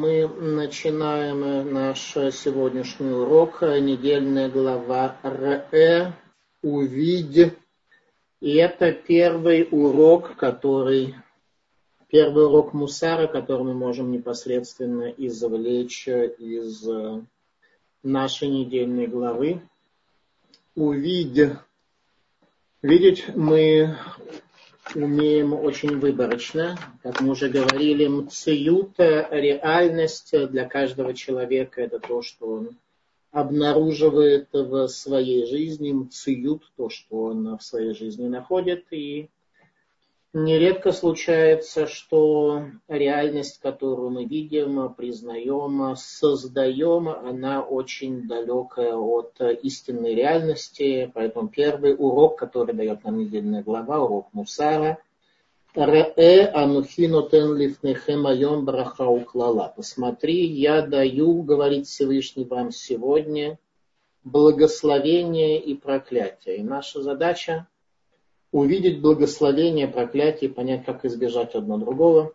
мы начинаем наш сегодняшний урок, недельная глава РЭ «Увидь». И это первый урок, который, первый урок Мусара, который мы можем непосредственно извлечь из нашей недельной главы. «Увидь». Видеть мы умеем очень выборочно. Как мы уже говорили, мциют, реальность для каждого человека, это то, что он обнаруживает в своей жизни, мциют, то, что он в своей жизни находит. И Нередко случается, что реальность, которую мы видим, признаем, создаем, она очень далекая от истинной реальности. Поэтому первый урок, который дает нам недельная глава, урок Мусара, Ре анухинотен лифнехем айом браха уклала. Посмотри, я даю, говорит Всевышний вам сегодня, благословение и проклятие. И наша задача увидеть благословение, проклятие, понять, как избежать одно другого,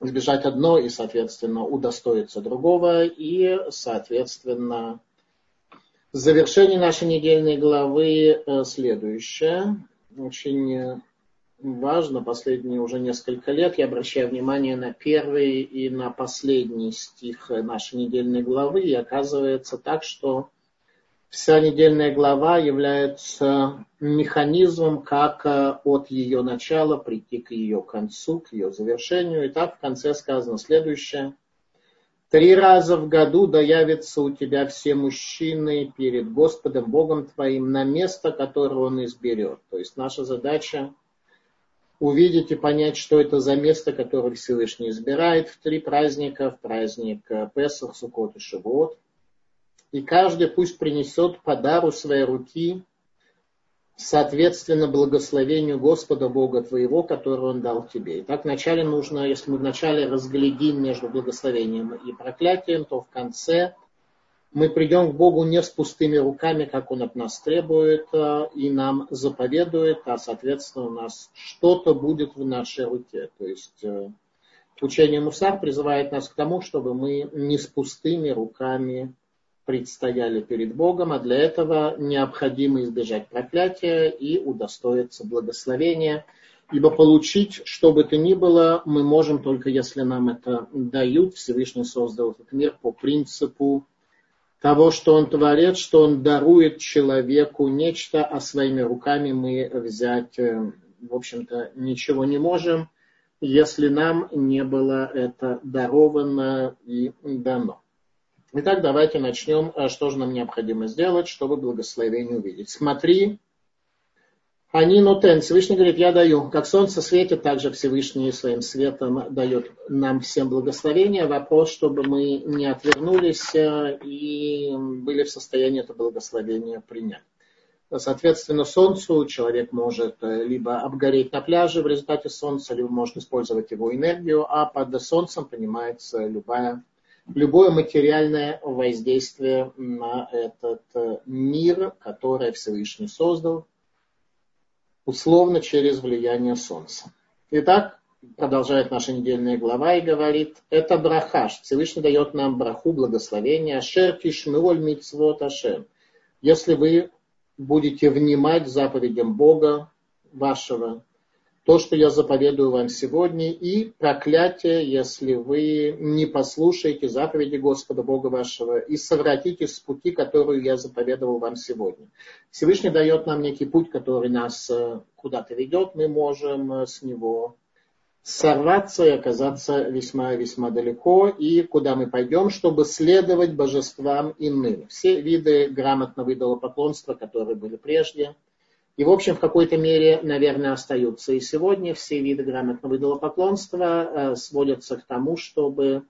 избежать одно и, соответственно, удостоиться другого, и, соответственно, завершение нашей недельной главы э, следующее. Очень важно, последние уже несколько лет я обращаю внимание на первый и на последний стих нашей недельной главы, и оказывается так, что вся недельная глава является механизмом, как э, от ее начала прийти к ее концу, к ее завершению. И так в конце сказано следующее. Три раза в году да явятся у тебя все мужчины перед Господом Богом твоим на место, которое Он изберет. То есть наша задача увидеть и понять, что это за место, которое Всевышний избирает в три праздника, в праздник э, Песах, Суккот и Шивот – и каждый пусть принесет по дару своей руки, соответственно, благословению Господа Бога твоего, который Он дал тебе. И так вначале нужно, если мы вначале разглядим между благословением и проклятием, то в конце мы придем к Богу не с пустыми руками, как Он от нас требует а, и нам заповедует, а, соответственно, у нас что-то будет в нашей руке. То есть э, учение Мусар призывает нас к тому, чтобы мы не с пустыми руками предстояли перед Богом, а для этого необходимо избежать проклятия и удостоиться благословения. Ибо получить, что бы то ни было, мы можем только если нам это дают. Всевышний создал этот мир по принципу того, что он творит, что он дарует человеку нечто, а своими руками мы взять, э, в общем-то, ничего не можем, если нам не было это даровано и дано. Итак, давайте начнем, э, что же нам необходимо сделать, чтобы благословение увидеть. Смотри, они нотен. Всевышний говорит, я даю. Как солнце светит, также Всевышний своим светом дает нам всем благословение. Вопрос, чтобы мы не отвернулись э, и были в состоянии это благословение принять. Соответственно, солнцу человек может э, либо обгореть на пляже в результате солнца, либо может использовать его энергию, а под солнцем понимается любая любое материальное воздействие на этот э, мир, который Всевышний создал, условно через влияние Солнца. Итак, продолжает наша недельная глава и говорит, это брахаш. Всевышний дает нам браху, благословение. Ашер кишмеоль митцвот ашем. Если вы будете внимать заповедям Бога вашего, то, что я заповедую вам сегодня, и проклятие, если вы не послушаете заповеди Господа Бога вашего и совратитесь с пути, которую я заповедовал вам сегодня. Всевышний дает нам некий путь, который нас э, куда-то ведет, мы можем э, с него сорваться и оказаться весьма-весьма далеко, и куда мы пойдем, чтобы следовать божествам иным. Все виды грамотного идолопоклонства, которые были прежде – и, в общем, в какой-то мере, наверное, остаются. И сегодня все виды грамотного идолопоклонства э, сводятся к тому, чтобы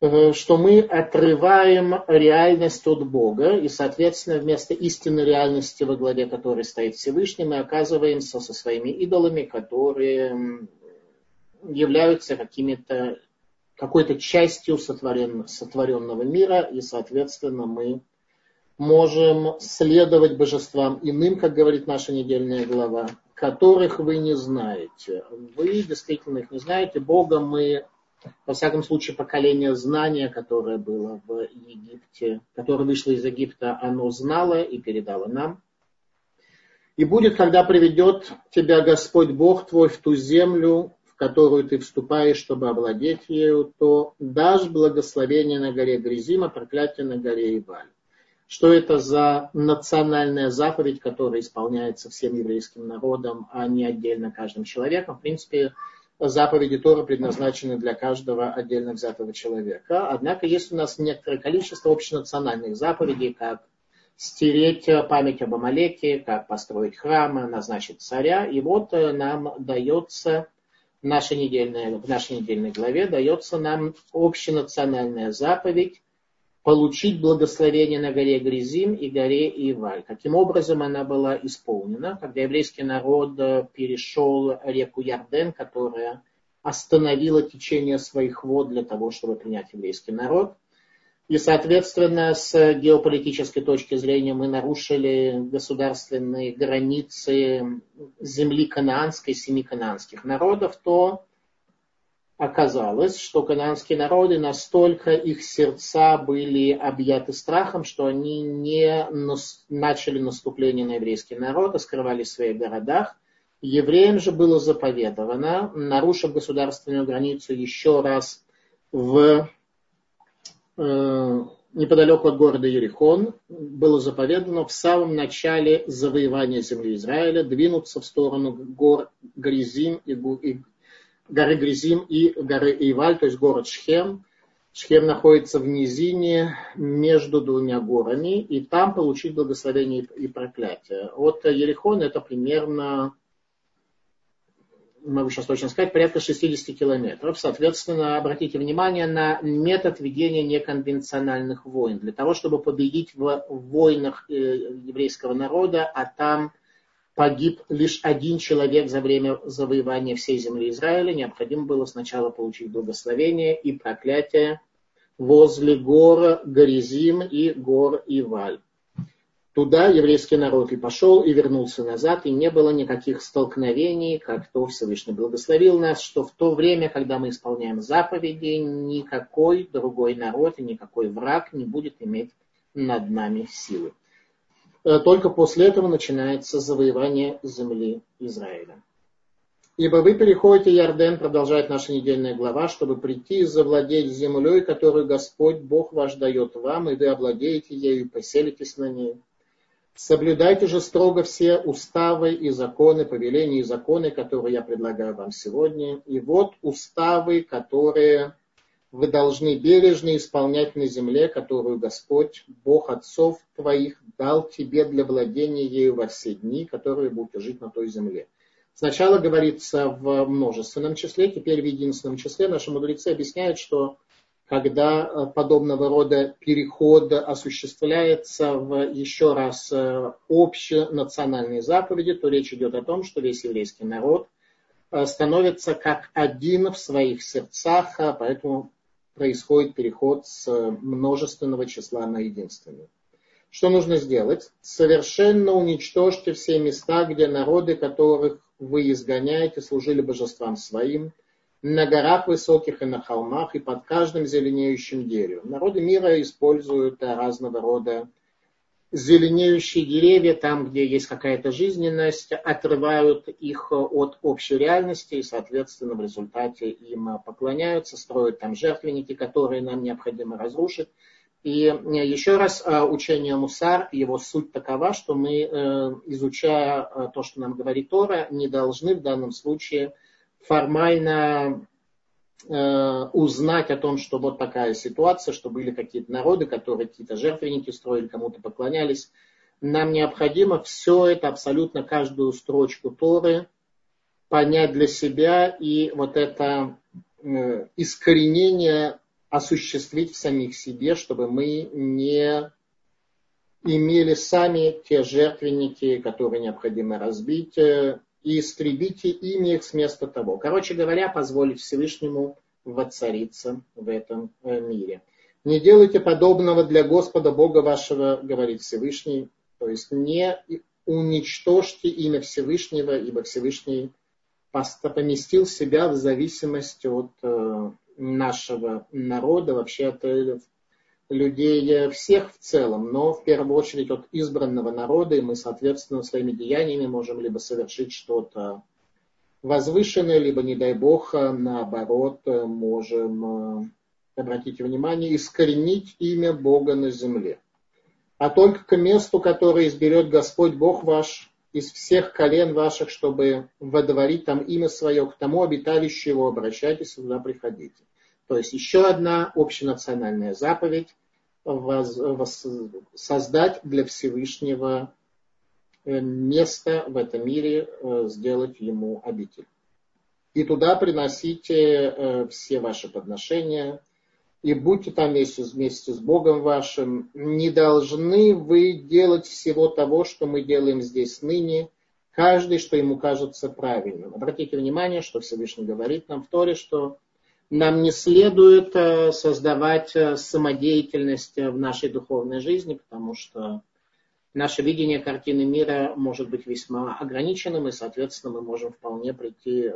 э, что мы отрываем реальность от Бога, и, соответственно, вместо истинной реальности, во главе которой стоит Всевышний, мы оказываемся со своими идолами, которые являются какими-то какой-то частью сотворенного мира, и, соответственно, мы можем следовать божествам иным, как говорит наша недельная глава, которых вы не знаете. Вы действительно их не знаете. Бога мы во всяком случае, поколение знания, которое было в Египте, которое вышло из Египта, оно знало и передало нам. И будет, когда приведет тебя Господь Бог твой в ту землю, в которую ты вступаешь, чтобы овладеть ею, то дашь благословение на горе Гризима, проклятие на горе Иваль. Что это за национальная заповедь, которая исполняется всем еврейским народом, а не отдельно каждым человеком? В принципе, заповеди Тора предназначены для каждого отдельно взятого человека. Однако есть у нас некоторое количество общенациональных заповедей, как стереть память об Амалеке, как построить храмы, назначить царя. И вот э, нам дается в нашей недельной, в нашей недельной главе дается нам общенациональная заповедь получить благословение на горе Гризим и горе Иваль. Каким образом она была исполнена, когда еврейский народ э, перешел реку Ярден, которая остановила течение своих вод для того, чтобы принять еврейский народ – и, соответственно, с геополитической точки зрения мы нарушили государственные границы земли канаанской, семи канаанских народов, то оказалось, что канаанские народы настолько их сердца были объяты страхом, что они не начали наступление на еврейский народ, а скрывались в своих городах. Евреям же было заповедовано, нарушив государственную границу еще раз в Э, неподалеку от города Ерихон было заповедано в самом начале завоевания земли Израиля двинуться в сторону гор Гризим и, и горы Гризим и горы Иваль, то есть город Шхем. Шхем находится в низине между двумя горами, и там получить благословение и проклятие. От Ерихона это примерно могу сейчас точно сказать, порядка 60 километров. Соответственно, обратите внимание на метод ведения неконвенциональных войн. Для того, чтобы победить в войнах э, еврейского народа, а там погиб лишь один человек за время завоевания всей земли Израиля, необходимо было сначала получить благословение и проклятие возле гор Горизим и гор Иваль. Туда еврейский народ и пошел, и вернулся назад, и не было никаких столкновений, как то Всевышний благословил нас, что в то время, когда мы исполняем заповеди, никакой другой народ и никакой враг не будет иметь над нами силы. Э, только после этого начинается завоевание земли Израиля. Ибо вы переходите Ярден, продолжает наша недельная глава, чтобы прийти и завладеть землей, которую Господь Бог ваш дает вам, и вы овладеете ею и поселитесь на ней. Соблюдайте же строго все уставы и законы, повеления и законы, которые я предлагаю вам сегодня. И вот уставы, которые вы должны бережно исполнять на земле, которую Господь, Бог отцов твоих, дал тебе для владения ею во все дни, которые будете жить на той земле. Сначала говорится в множественном числе, теперь в единственном числе. Наши мудрецы объясняют, что когда э, подобного рода переход осуществляется в еще раз э, общенациональные заповеди, то речь идет о том, что весь еврейский народ э, становится как один в своих сердцах, поэтому происходит переход с множественного числа на единственное. Что нужно сделать? Совершенно уничтожьте все места, где народы, которых вы изгоняете, служили божествам своим – на горах высоких и на холмах, и под каждым зеленеющим деревом. Народы мира используют разного рода зеленеющие деревья, там, где есть какая-то жизненность, отрывают их от общей реальности и, соответственно, в результате им поклоняются, строят там жертвенники, которые нам необходимо разрушить. И еще раз, учение Мусар, его суть такова, что мы, э, изучая то, что нам говорит Тора, не должны в данном случае формально э, узнать о том, что вот такая ситуация, что были какие-то народы, которые какие-то жертвенники строили, кому-то поклонялись. Нам необходимо все это, абсолютно каждую строчку Торы понять для себя и вот это э, искоренение осуществить в самих себе, чтобы мы не имели сами те жертвенники, которые необходимо разбить, э, и истребите ими их с места того. Короче говоря, позволить Всевышнему воцариться в этом э, мире. Не делайте подобного для Господа Бога вашего, говорит Всевышний. То есть не уничтожьте имя Всевышнего, ибо Всевышний поместил себя в зависимости от э, нашего народа, вообще от людей всех в целом, но в первую очередь от избранного народа, и мы, соответственно, своими деяниями можем либо совершить что-то возвышенное, либо, не дай бог, наоборот, можем, обратите внимание, искоренить имя Бога на земле. А только к месту, которое изберет Господь Бог ваш, из всех колен ваших, чтобы водворить там имя свое, к тому обиталищу его обращайтесь, туда приходите. То есть еще одна общенациональная заповедь воз, воз, создать для Всевышнего э, место в этом мире, э, сделать ему обитель. И туда приносите э, все ваши подношения, и будьте там вместе, вместе с Богом вашим. Не должны вы делать всего того, что мы делаем здесь ныне, каждый, что ему кажется правильным. Обратите внимание, что Всевышний говорит нам в Торе, что нам не следует э, создавать э, самодеятельность в нашей духовной жизни, потому что наше видение картины мира может быть весьма ограниченным, и, соответственно, мы можем вполне прийти э,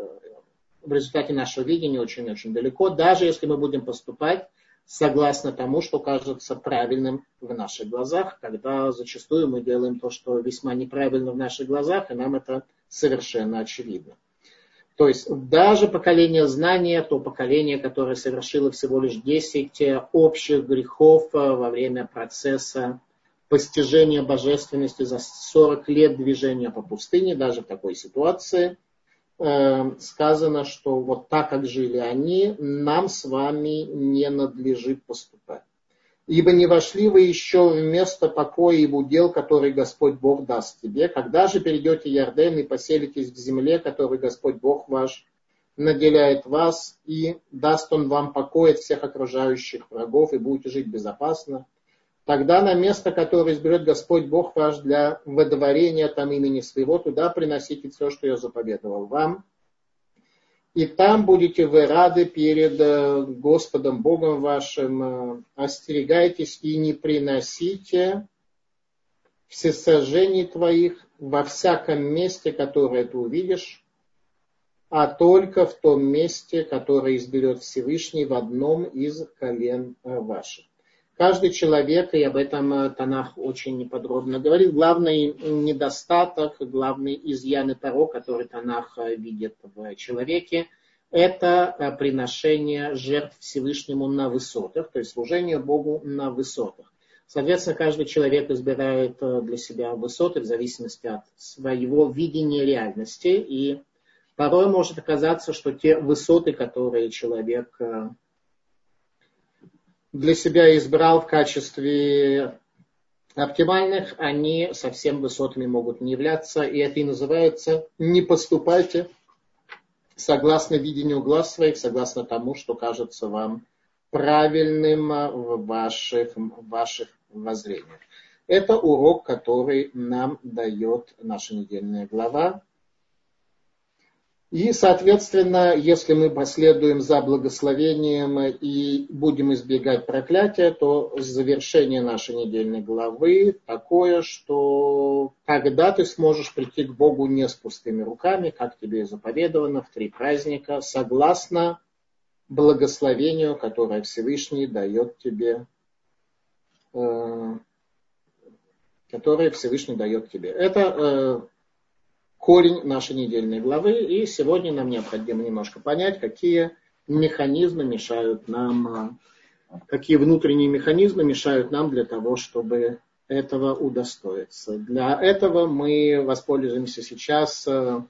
в результате нашего видения очень-очень далеко, даже если мы будем поступать согласно тому, что кажется правильным в наших глазах, когда зачастую мы делаем то, что весьма неправильно в наших глазах, и нам это совершенно очевидно. То есть даже поколение знания, то поколение, которое совершило всего лишь 10 общих грехов э, во время процесса постижения божественности за 40 лет движения по пустыне, даже в такой ситуации – Эм, сказано, что вот так, как жили они, нам с вами не надлежит поступать. Ибо не вошли вы еще в место покоя и удел, который Господь Бог даст тебе. Когда же перейдете Ярден и поселитесь в земле, которую Господь Бог ваш наделяет вас, и даст Он вам покой от всех окружающих врагов, и будете жить безопасно, Тогда на место, которое изберет Господь Бог ваш для водворения там имени своего, туда приносите все, что я заповедовал вам. И там будете вы рады перед э, Господом Богом вашим. Э, остерегайтесь и не приносите всесожжений твоих во всяком месте, которое ты увидишь, а только в том месте, которое изберет Всевышний в одном из колен э, ваших. Каждый человек, и об этом э, Танах очень подробно говорит, главный недостаток, главный изъян и порог, который Танах э, видит в человеке, это э, приношение жертв Всевышнему на высотах, то есть служение Богу на высотах. Соответственно, каждый человек избирает для себя высоты в зависимости от своего видения реальности. И порой может оказаться, что те высоты, которые человек для себя избрал в качестве оптимальных, они совсем высотами могут не являться. И это и называется «не поступайте согласно видению глаз своих, согласно тому, что кажется вам правильным в ваших, в ваших воззрениях». Это урок, который нам дает наша недельная глава. И, соответственно, если мы последуем за благословением и будем избегать проклятия, то завершение нашей недельной главы такое, что когда ты сможешь прийти к Богу не с пустыми руками, как тебе и заповедовано в три праздника, согласно благословению, которое Всевышний дает тебе, э, которое Всевышний дает тебе. Это э, корень нашей недельной главы. И сегодня нам необходимо немножко понять, какие механизмы мешают нам, какие внутренние механизмы мешают нам для того, чтобы этого удостоиться. Для этого мы воспользуемся сейчас, в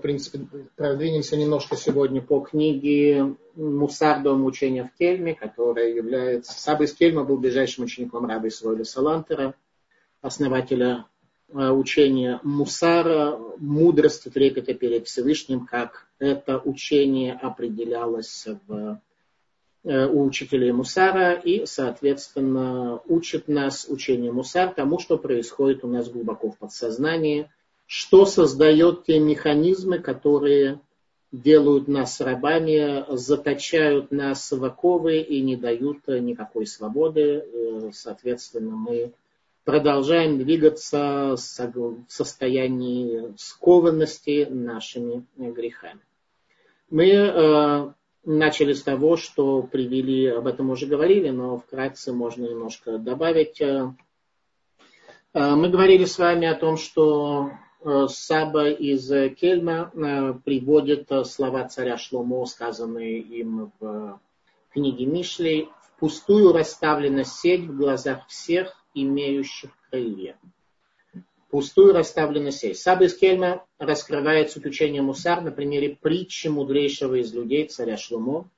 принципе, продвинемся немножко сегодня по книге Мусардового учения в Кельме, которая является... Саба из Кельма был ближайшим учеником раба Исроиля Салантера, основателя учение Мусара, мудрость трепета перед Всевышним, как это учение определялось в, э, у учителей Мусара и, соответственно, учит нас учение Мусар тому, что происходит у нас глубоко в подсознании, что создает те механизмы, которые делают нас рабами, заточают нас в оковы и не дают никакой свободы. Э, соответственно, мы продолжаем двигаться в состоянии скованности нашими грехами. Мы э, начали с того, что привели, об этом уже говорили, но вкратце можно немножко добавить. Э, мы говорили с вами о том, что Саба из Кельма приводит слова царя Шломо, сказанные им в книге Мишлей, «Впустую расставлена сеть в глазах всех, имеющих крылья» пустую расставлена сеть. Саба из Кельма раскрывает суть учения Мусар на примере притчи мудрейшего из людей, царя Шлумо.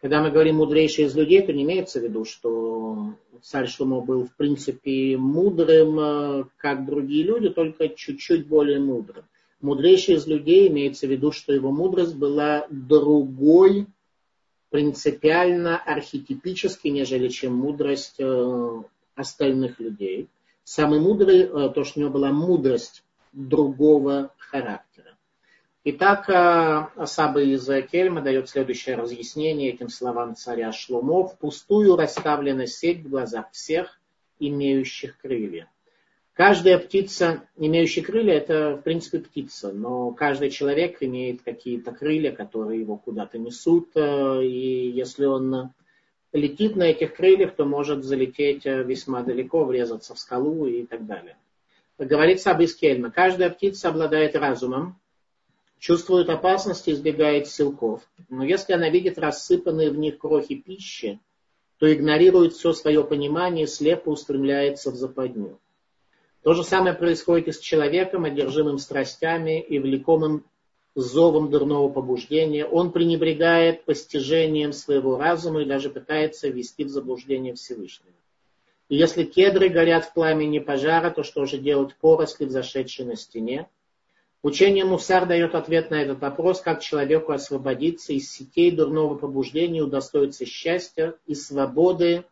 Когда мы говорим мудрейший из людей, то не имеется в виду, что царь Шлумо был в принципе мудрым, э, как другие люди, только чуть-чуть более мудрым. Мудрейший из людей имеется в виду, что его мудрость была другой, принципиально архетипической, нежели чем мудрость э, остальных людей – Самый мудрый, э, то, что у него была мудрость другого характера. Итак, э, Асаба из Кельма дает следующее разъяснение этим словам царя Шломо. Впустую расставлена сеть в глазах всех, имеющих крылья. Каждая птица, имеющая крылья, это в принципе птица, но каждый человек имеет какие-то крылья, которые его куда-то несут, э, и если он летит на этих крыльях, то может залететь э, весьма далеко, врезаться в скалу и так далее. Говорит Сабис Кельма, каждая птица обладает разумом, чувствует опасность и избегает силков. Но если она видит рассыпанные в них крохи пищи, то игнорирует все свое понимание и слепо устремляется в западню. То же самое происходит и с человеком, одержимым страстями и влекомым зовом дурного побуждения, он пренебрегает постижением своего разума и даже пытается ввести в заблуждение Всевышнего. И если кедры горят в пламени пожара, то что же делать поросли, взошедшие на стене? Учение Мусар дает ответ на этот вопрос, как человеку освободиться из сетей дурного побуждения, удостоиться счастья и свободы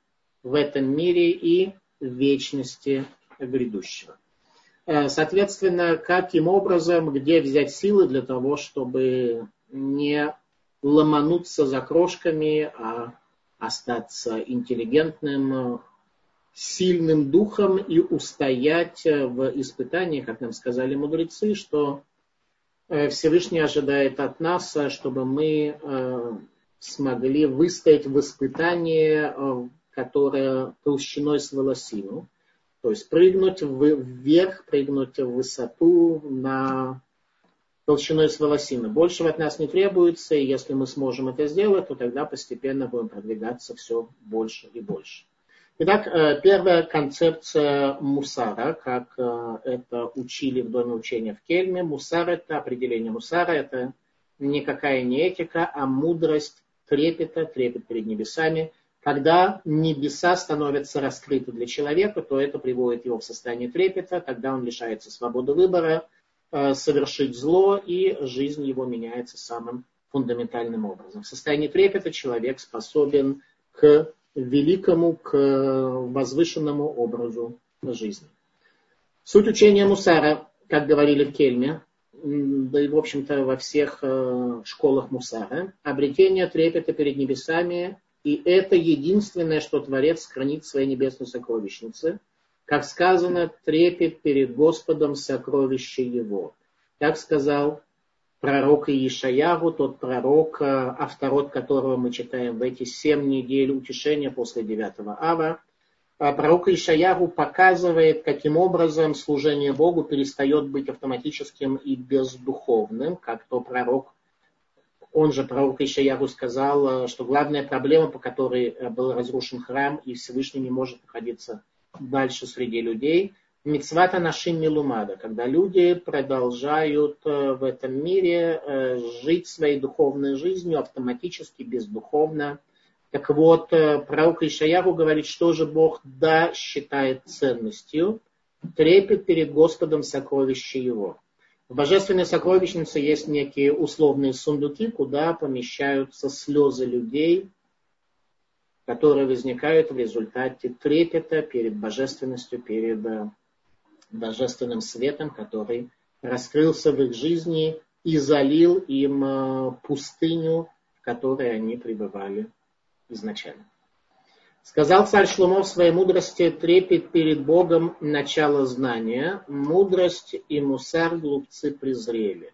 в этом мире и вечности грядущего. Э, соответственно, каким образом, где взять силы для того, чтобы не ломануться за крошками, а остаться интеллигентным, сильным духом и устоять в испытании, как нам сказали мудрецы, что э, Всевышний ожидает от нас, чтобы мы э, смогли выстоять в испытании, которое толщиной с волосину. То есть прыгнуть вверх, прыгнуть в высоту на толщиной с волосины. Большего от нас не требуется, и если мы сможем это сделать, то тогда постепенно будем продвигаться все больше и больше. Итак, э, первая концепция мусара, как э, это учили в Доме учения в Кельме. Мусар это определение мусара, это никакая не этика, а мудрость трепета, трепет перед небесами, когда небеса становятся раскрыты для человека, то это приводит его в состояние трепета, тогда он лишается свободы выбора, э, совершить зло, и жизнь его меняется самым фундаментальным образом. В состоянии трепета человек способен к великому, к возвышенному образу жизни. Суть учения Мусара, как говорили в Кельме, да и, в общем-то, во всех э, школах Мусара, обретение трепета перед небесами и это единственное, что Творец хранит в своей небесной сокровищнице. Как сказано, трепет перед Господом сокровище его. Так сказал пророк Иешаягу, тот пророк, э, авторот которого мы читаем в эти семь недель утешения после девятого ава. А пророк Ишаягу показывает, каким образом служение Богу перестает быть автоматическим и бездуховным, как то пророк он же, пророк Ишаяру, сказал, э, что главная проблема, по которой э, был разрушен храм, и Всевышний не может находиться дальше среди людей, мецвата нашим милумада, когда люди продолжают э, в этом мире жить своей духовной жизнью автоматически, бездуховно. Так вот, пророк Ишаяру говорит, что же Бог да считает ценностью, трепет перед Господом сокровище его. В божественной сокровищнице есть некие условные сундуки, куда помещаются слезы людей, которые возникают в результате трепета перед божественностью, перед э, божественным светом, который раскрылся в их жизни и залил им э, пустыню, в которой они пребывали изначально. Сказал царь Шлумо в своей мудрости, трепет перед Богом начало знания, мудрость и мусар глупцы презрели.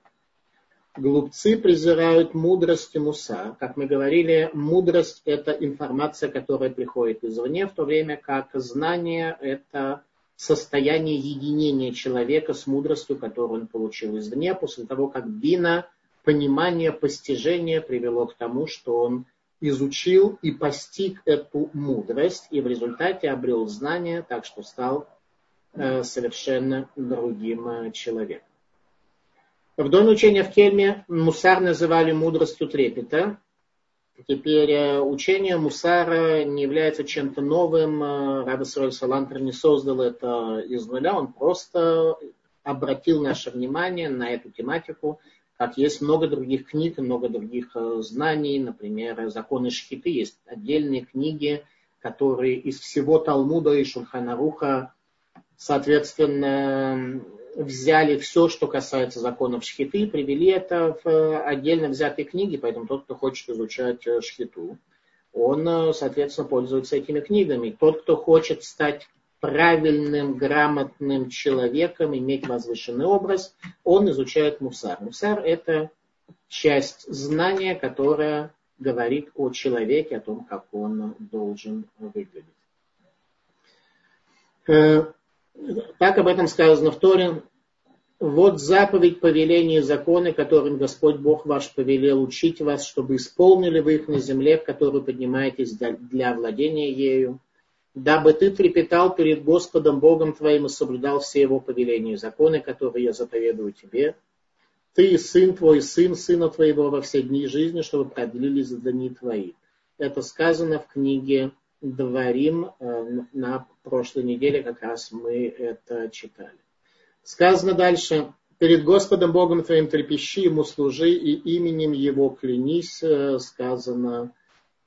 Глупцы презирают мудрость и мусар. Как мы говорили, мудрость – это информация, которая приходит извне, в то время как знание – это состояние единения человека с мудростью, которую он получил извне, после того, как бина, понимание, постижение привело к тому, что он изучил и постиг эту мудрость, и в результате обрел знание, так что стал э, совершенно другим э, человеком. В доме учения в Кельме мусар называли мудростью трепета. Теперь э, учение мусара не является чем-то новым. Раби Салантер не создал это из нуля. Он просто обратил наше внимание на эту тематику. Как есть много других книг, много других э, знаний. Например, законы Шхиты. Есть отдельные книги, которые из всего Талмуда и Шурханаруха, соответственно, взяли все, что касается законов шхиты, и привели это в э, отдельно взятой книге, поэтому тот, кто хочет изучать э, шхиту, он, соответственно, пользуется этими книгами. Тот, кто хочет стать правильным, грамотным человеком, иметь возвышенный образ, он изучает мусар. Мусар – это часть знания, которая говорит о человеке, о том, как он должен выглядеть. Так об этом сказано в Торе. Вот заповедь, повеление законы, которым Господь Бог ваш повелел учить вас, чтобы исполнили вы их на земле, в которую поднимаетесь для владения ею, дабы ты трепетал перед Господом Богом твоим и соблюдал все его повеления и законы, которые я заповедую тебе, ты и сын твой, сын сына твоего во все дни жизни, чтобы продлились дни твои. Это сказано в книге Дворим э, на прошлой неделе, как раз мы это читали. Сказано дальше, перед Господом Богом твоим трепещи, Ему служи и именем Его клянись, э, сказано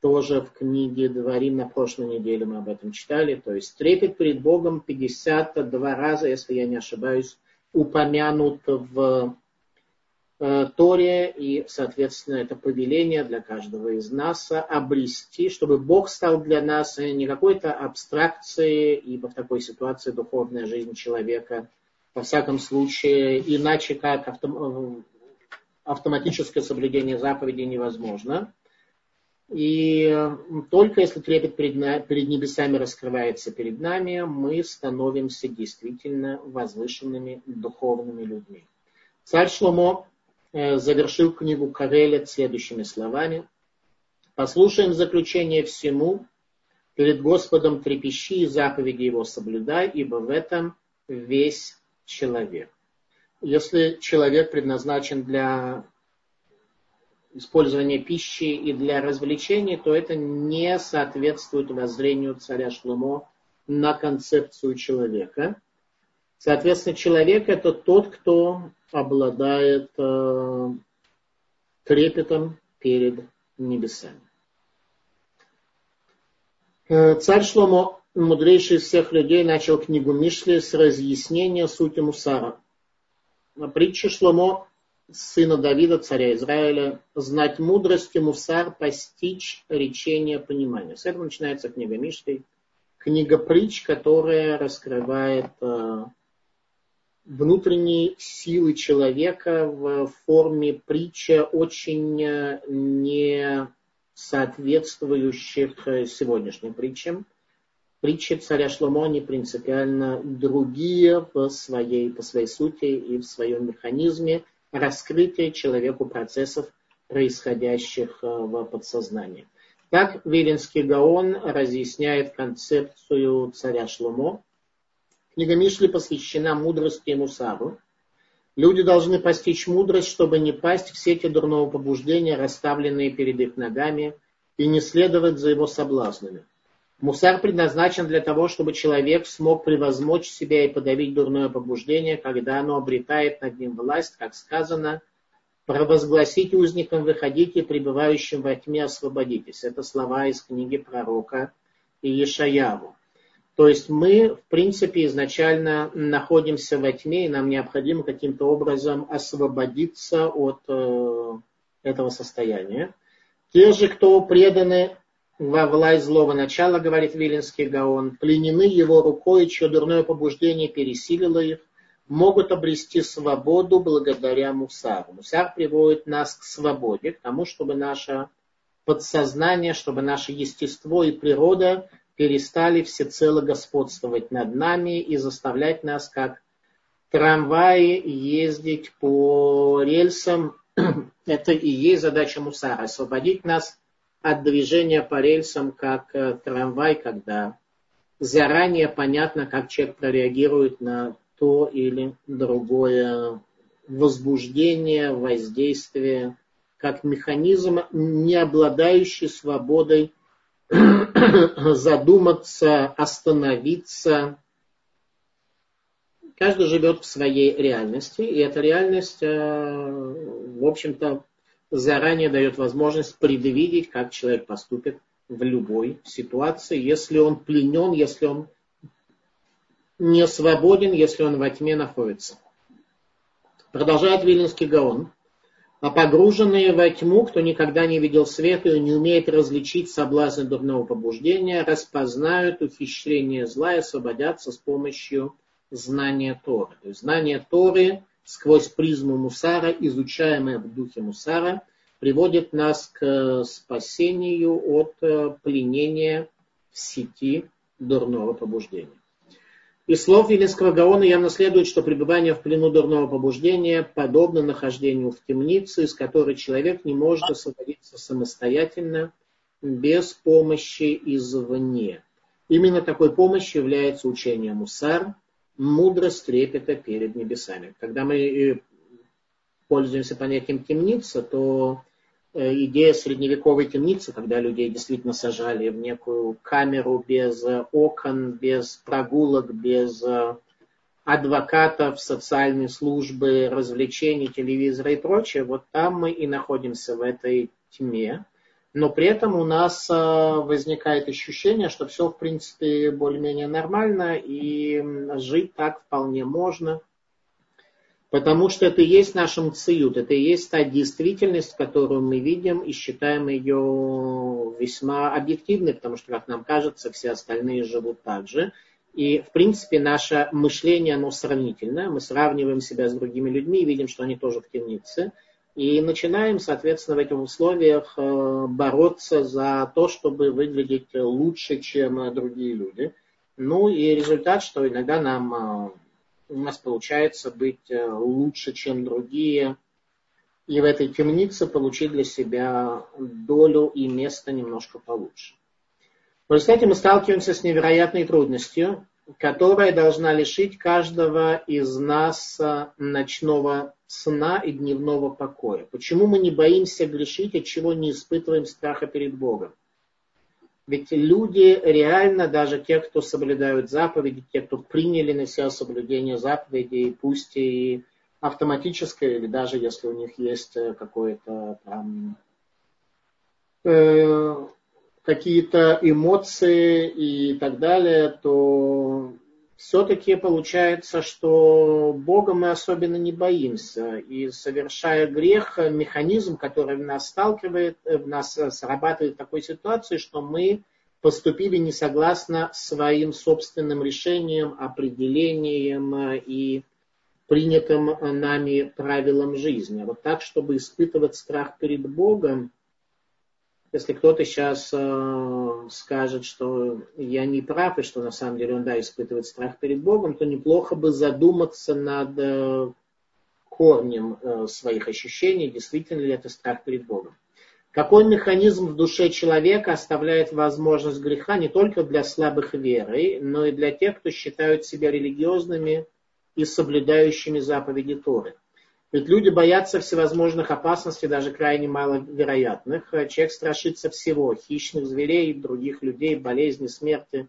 тоже в книге Дворим на прошлой неделе мы об этом читали. То есть трепет перед Богом 52 раза, если я не ошибаюсь, упомянут в Э, Торе, и, соответственно, это повеление для каждого из нас обрести, чтобы Бог стал для нас не какой-то абстракцией, ибо в такой ситуации духовная жизнь человека, во всяком случае, иначе как автом... автоматическое соблюдение заповедей невозможно. И только если трепет перед, перед небесами раскрывается перед нами, мы становимся действительно возвышенными духовными людьми. Царь Шломо Э, завершил книгу Кавелет следующими словами. Послушаем заключение всему, перед Господом трепещи и заповеди Его соблюдай, ибо в этом весь человек. Если человек предназначен для использования пищи и для развлечений, то это не соответствует воззрению царя Шлумо на концепцию человека. Соответственно, человек это тот, кто обладает э, трепетом перед небесами. Э, царь Шломо, мудрейший из всех людей, начал книгу Мишли с разъяснения сути Мусара. Притча Шломо, сына Давида, царя Израиля, знать мудрости Мусар, постичь речение понимания. С этого начинается книга Мишли. Книга притч, которая раскрывает э, внутренней силы человека в форме притча очень э, не соответствующих э, сегодняшним притчам. Притчи царя Шломо, они принципиально другие в своей, по своей сути и в своем механизме раскрытия человеку процессов, происходящих э, в подсознании. Так Виленский Гаон разъясняет концепцию царя Шломо, Книга Мишли посвящена мудрости и мусару. Люди должны постичь мудрость, чтобы не пасть в сети дурного побуждения, расставленные перед их ногами, и не следовать за его соблазнами. Мусар предназначен для того, чтобы человек смог превозмочь себя и подавить дурное побуждение, когда оно обретает над ним власть, как сказано, провозгласить узникам выходите, пребывающим во тьме освободитесь. Это слова из книги пророка Иешаяву. То есть мы, в принципе, изначально находимся во тьме, и нам необходимо каким-то образом освободиться от э, этого состояния. Те же, кто преданы во власть злого начала, говорит Виленский Гаон, пленены его рукой, чье дурное побуждение пересилило их, могут обрести свободу благодаря мусару. Мусар приводит нас к свободе, к тому, чтобы наше подсознание, чтобы наше естество и природа перестали всецело господствовать над нами и заставлять нас, как трамваи, ездить по рельсам. Это и есть задача мусара, освободить нас от движения по рельсам, как э, трамвай, когда заранее понятно, как человек прореагирует на то или другое возбуждение, воздействие, как механизм, не обладающий свободой задуматься, остановиться. Каждый живет в своей реальности, и эта реальность, э, в общем-то, заранее дает возможность предвидеть, как человек поступит в любой ситуации, если он пленен, если он не свободен, если он во тьме находится. Продолжает Вильнинский Гаон. А погруженные во тьму, кто никогда не видел света и не умеет различить соблазны дурного побуждения, распознают ухищрение зла и освободятся с помощью знания Торы. То есть знание Торы сквозь призму Мусара, изучаемое в духе Мусара – приводит нас к спасению от э, пленения в сети дурного побуждения. Из слов Виленского Гаона явно следует, что пребывание в плену дурного побуждения подобно нахождению в темнице, из которой человек не может освободиться самостоятельно, без помощи извне. Именно такой помощью является учение Мусар, мудрость трепета перед небесами. Когда мы э, пользуемся понятием темница, то э, идея средневековой темницы, когда людей действительно сажали в некую камеру без э, окон, без прогулок, без адвокатов, социальной службы, развлечений, телевизора и прочее, вот там мы и находимся в этой тьме. Но при этом у нас возникает ощущение, что все, в принципе, более-менее нормально, и жить так вполне можно – Потому что это и есть наш мциют, это и есть та действительность, которую мы видим и считаем ее весьма объективной, потому что, как нам кажется, все остальные живут так же. И, в принципе, наше мышление, оно сравнительное. Мы сравниваем себя с другими людьми и видим, что они тоже в темнице. И начинаем, соответственно, в этих условиях э, бороться за то, чтобы выглядеть лучше, чем другие люди. Ну и результат, что иногда нам э, у нас получается быть э, лучше, чем другие, и в этой темнице получить для себя долю и место немножко получше. В результате мы сталкиваемся с невероятной трудностью, которая должна лишить каждого из нас э, ночного сна и дневного покоя. Почему мы не боимся грешить, от чего не испытываем страха перед Богом? Ведь люди реально, даже те, кто соблюдают заповеди, те, кто приняли на себя соблюдение заповедей, пусть и автоматическое, или даже если у них есть э, какое-то там э, какие-то эмоции и так далее, то все-таки получается, что Бога мы особенно не боимся. И совершая грех, механизм, который нас сталкивает, э, в нас э, срабатывает в такой ситуации, что мы поступили не согласно своим собственным решениям, определениям э, и принятым нами правилам жизни. Вот так, чтобы испытывать страх перед Богом, если кто-то сейчас э, скажет, что я не прав, и что на самом деле он, да, испытывает страх перед Богом, то неплохо бы задуматься над э, корнем э, своих ощущений, действительно ли это страх перед Богом. Какой механизм в душе человека оставляет возможность греха не только для слабых веры, но и для тех, кто считают себя религиозными и соблюдающими заповеди Торы. Ведь люди боятся всевозможных опасностей, даже крайне маловероятных. Человек страшится всего. Хищных зверей, других людей, болезни, смерти,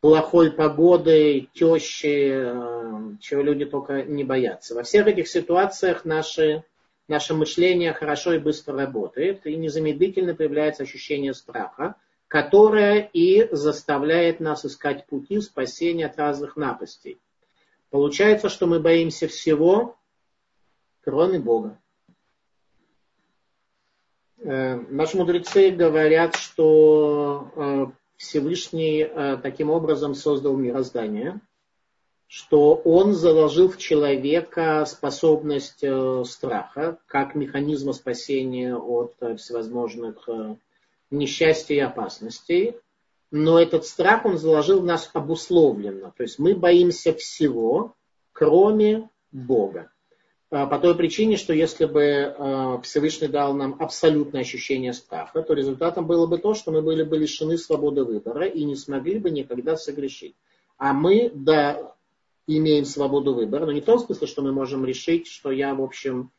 плохой погоды, тещи, э, чего люди только не боятся. Во всех этих ситуациях наши, наше мышление хорошо и быстро работает, и незамедлительно появляется ощущение страха, которое и заставляет нас искать пути спасения от разных напастей. Получается, что мы боимся всего, кроме Бога. Э, наши мудрецы говорят, что э, Всевышний э, таким образом создал мироздание, что он заложил в человека способность страха как механизма спасения от всевозможных несчастий и опасностей. Но этот страх он заложил в нас обусловленно. То есть мы боимся всего, кроме Бога. По той причине, что если бы Всевышний дал нам абсолютное ощущение страха, то результатом было бы то, что мы были бы лишены свободы выбора и не смогли бы никогда согрешить. А мы до имеем свободу выбора, но не в том смысле, что мы можем решить, что я, в общем,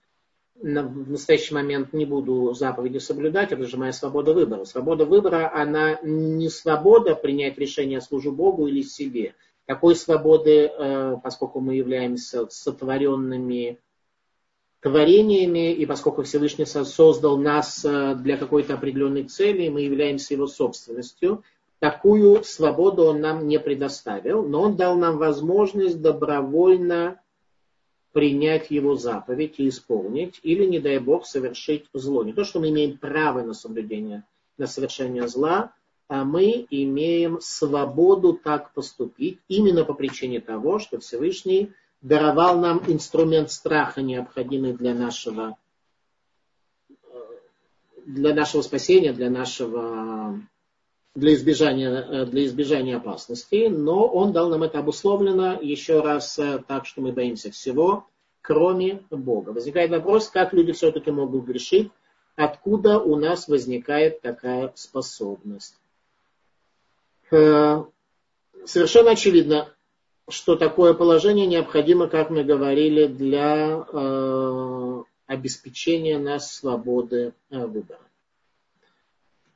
в настоящий момент не буду заповеди соблюдать, это же моя свобода выбора. Свобода выбора, она не свобода принять решение служу Богу или себе. Такой свободы, э, поскольку мы являемся сотворенными творениями, и поскольку Всевышний создал нас э, для какой-то определенной цели, мы являемся его собственностью, Такую свободу он нам не предоставил, но он дал нам возможность добровольно принять его заповедь и исполнить, или, не дай Бог, совершить зло. Не то, что мы имеем право на соблюдение, на совершение зла, а мы имеем свободу так поступить именно по причине того, что Всевышний даровал нам инструмент страха, необходимый для нашего, для нашего спасения, для нашего для избежания, э, для избежания опасности, но он дал нам это обусловлено еще раз э, так, что мы боимся всего, кроме Бога. Возникает вопрос, как люди все-таки могут грешить, откуда у нас возникает такая способность. Э, совершенно очевидно, что такое положение необходимо, как мы говорили, для обеспечения нас свободы выбора.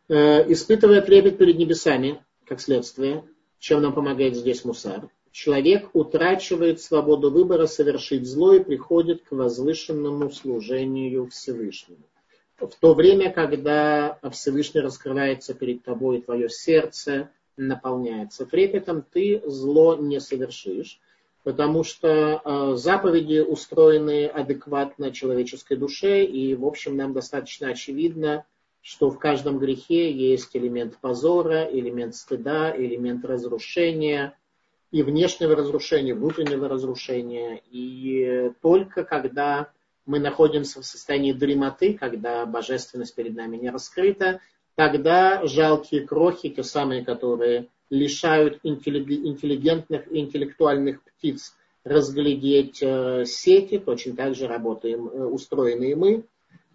Э, испытывая трепет перед небесами, как следствие, чем нам помогает здесь мусар, человек утрачивает свободу выбора совершить зло и приходит к возвышенному служению Всевышнему. В то время, когда Всевышний раскрывается перед тобой, твое сердце наполняется трепетом, ты зло не совершишь, потому что э, заповеди устроены адекватно человеческой душе, и, в общем, нам достаточно очевидно, что в каждом грехе есть элемент позора, элемент стыда, элемент разрушения, и внешнего разрушения, внутреннего разрушения. И только когда мы находимся в состоянии дремоты, когда божественность перед нами не раскрыта, тогда жалкие крохи, те самые, которые лишают интеллигентных и интеллектуальных птиц разглядеть э, сети, точно так же работаем, э, устроены и мы,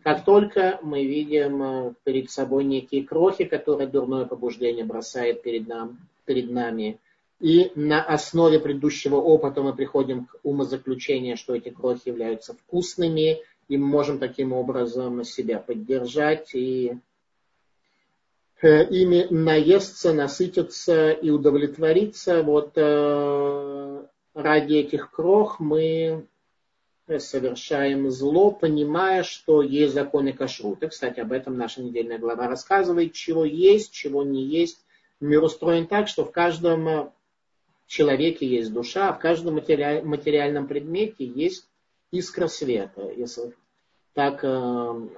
как только мы видим э, перед собой некие крохи, которые дурное побуждение бросает перед, нам, перед нами, и на основе предыдущего опыта мы приходим к умозаключению, что эти крохи являются вкусными, и мы можем таким образом себя поддержать и ими наесться, насытиться и удовлетвориться. Вот э, ради этих крох мы совершаем зло, понимая, что есть законы кашрута. Кстати, об этом наша недельная глава рассказывает, чего есть, чего не есть. Мир устроен так, что в каждом человеке есть душа, а в каждом материальном предмете есть искра света. Если так э,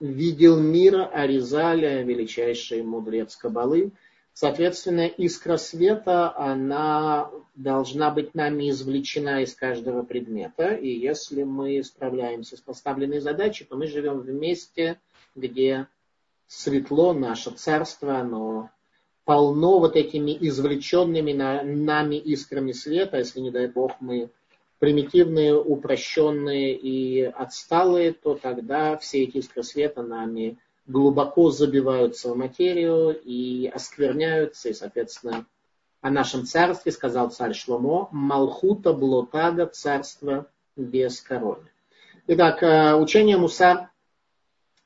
видел мир Аризаля, величайший мудрец Кабалы, Соответственно, искра света, она должна быть нами извлечена из каждого предмета. И если мы справляемся с поставленной задачей, то мы живем в месте, где светло, наше царство, оно полно вот этими извлеченными нами искрами света. Если, не дай бог, мы примитивные, упрощенные и отсталые, то тогда все эти искры света нами глубоко забиваются в материю и оскверняются, и, соответственно, о нашем царстве сказал царь Шломо, Малхута Блотага, царство без короны. Итак, э, учение Муса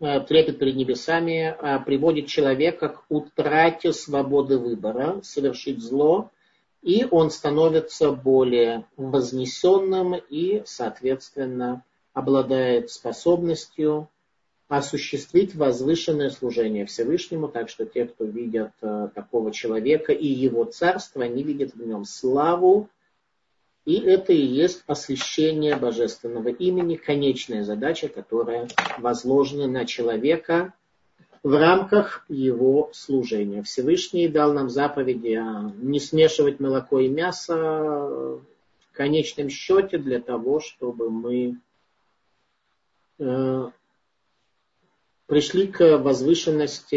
э, трепет перед небесами э, приводит человека к утрате свободы выбора, совершить зло, и он становится более вознесенным и, соответственно, обладает способностью осуществить возвышенное служение Всевышнему, так что те, кто видят э, такого человека и его царство, они видят в нем славу, и это и есть освящение божественного имени, конечная задача, которая возложена на человека в рамках его служения. Всевышний дал нам заповеди не смешивать молоко и мясо, в конечном счете для того, чтобы мы э, пришли к возвышенности,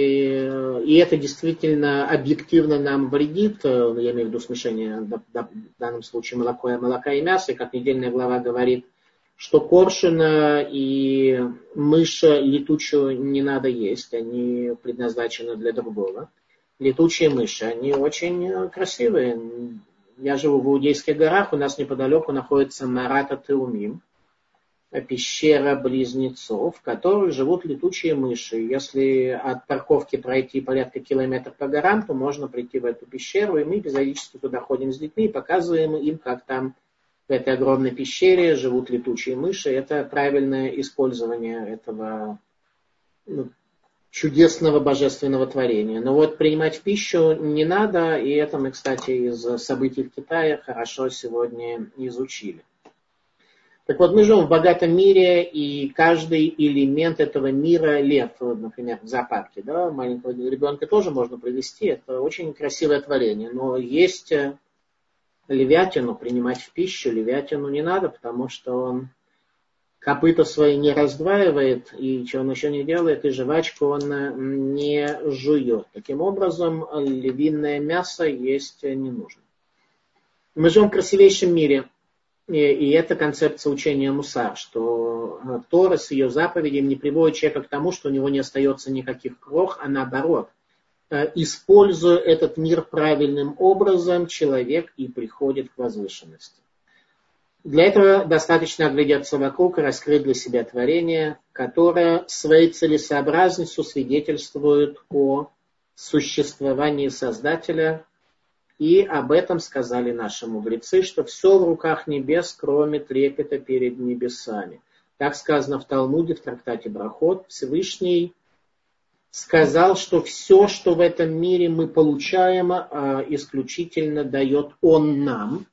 и это действительно объективно нам вредит, э, я имею в виду смешение, в данном случае молоко, молока и мяса, и как недельная глава говорит, что коршуна и мыша летучую не надо есть, они предназначены для другого. Летучие мыши, они очень красивые. Я живу в Иудейских горах, у нас неподалеку находится Марата Теумим, пещера близнецов, в которой живут летучие мыши. Если от парковки пройти порядка километров по горам, то можно прийти в эту пещеру, и мы периодически туда ходим с детьми и показываем им, как там в этой огромной пещере живут летучие мыши. Это правильное использование этого ну, чудесного божественного творения. Но вот принимать пищу не надо, и это мы, кстати, из событий в Китае хорошо сегодня изучили. Так вот, мы живем в богатом мире, и каждый элемент этого мира лев, например, в зоопарке, да, маленького ребенка тоже можно привести, это очень красивое творение, но есть э, левятину принимать в пищу, левятину не надо, потому что он копыта свои не раздваивает, и что он еще не делает, и жвачку он э, не жует. Таким образом, львиное мясо есть не нужно. Мы живем в красивейшем мире – и, и это концепция учения Муса, что э, Тора с ее заповедями не приводит человека к тому, что у него не остается никаких крох, а наоборот. Э, используя этот мир правильным образом, человек и приходит к возвышенности. Для этого достаточно оглядеться вокруг и раскрыть для себя творение, которое своей целесообразностью свидетельствует о существовании Создателя, и об этом сказали наши мудрецы, что все в руках небес, кроме трепета перед небесами. Так сказано в Талмуде, в трактате Брахот. Всевышний сказал, что все, что в этом мире мы получаем, а, исключительно дает Он нам.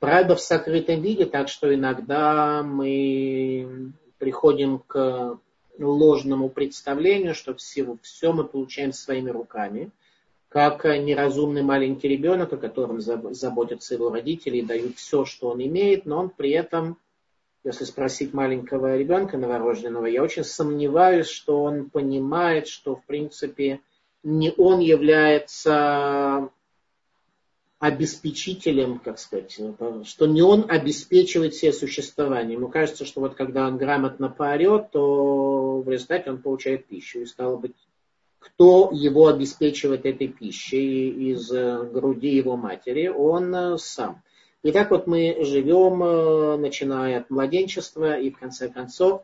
Правда, в сокрытом виде, так что иногда мы приходим к ложному представлению, что все, все мы получаем своими руками – как неразумный маленький ребенок, о котором заботятся его родители и дают все, что он имеет, но он при этом, если спросить маленького ребенка новорожденного, я очень сомневаюсь, что он понимает, что в принципе не он является обеспечителем, как сказать, что не он обеспечивает все существование. Ему кажется, что вот когда он грамотно поорет, то в результате он получает пищу. И стало быть, кто его обеспечивает этой пищей из груди его матери, он сам. И так вот мы живем, э, начиная от младенчества, и в конце концов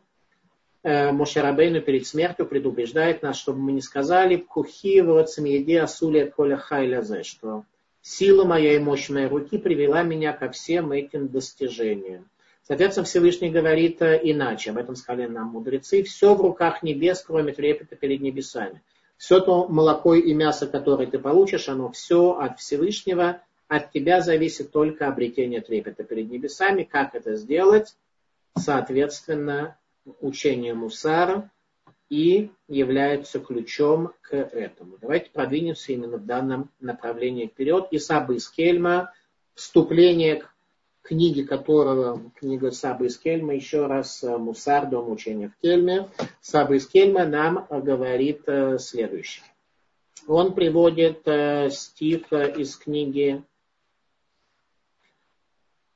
Мошарабейну перед смертью предупреждает нас, чтобы мы не сказали «Пхухи в цемьеде асули коля хайлязе», что сила моя и мощь моей руки привела меня ко всем этим достижениям. Соответственно, Всевышний говорит иначе, об этом сказали нам мудрецы, все в руках небес, кроме трепета перед небесами. Все то молоко и мясо, которое ты получишь, оно все от Всевышнего. От тебя зависит только обретение трепета перед небесами. Как это сделать? Соответственно, учение Мусара и является ключом к этому. Давайте продвинемся именно в данном направлении вперед. Исаба из Кельма, вступление к книги которого, книга Сабы из Кельма, еще раз э, Мусар, дом учения в Кельме, Сабы из Кельма нам говорит э, следующее. Он приводит э, стих из книги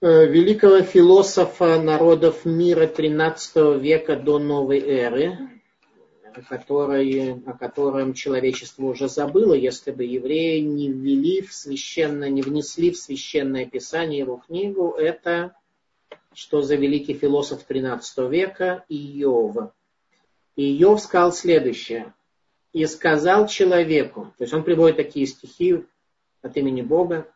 великого философа народов мира 13 века до новой эры, который, о котором человечество уже забыло, если бы евреи не ввели в священное, не внесли в священное писание его книгу, это что за великий философ 13 века Иов. Иов сказал следующее. И сказал человеку, то есть он приводит такие стихи от имени Бога,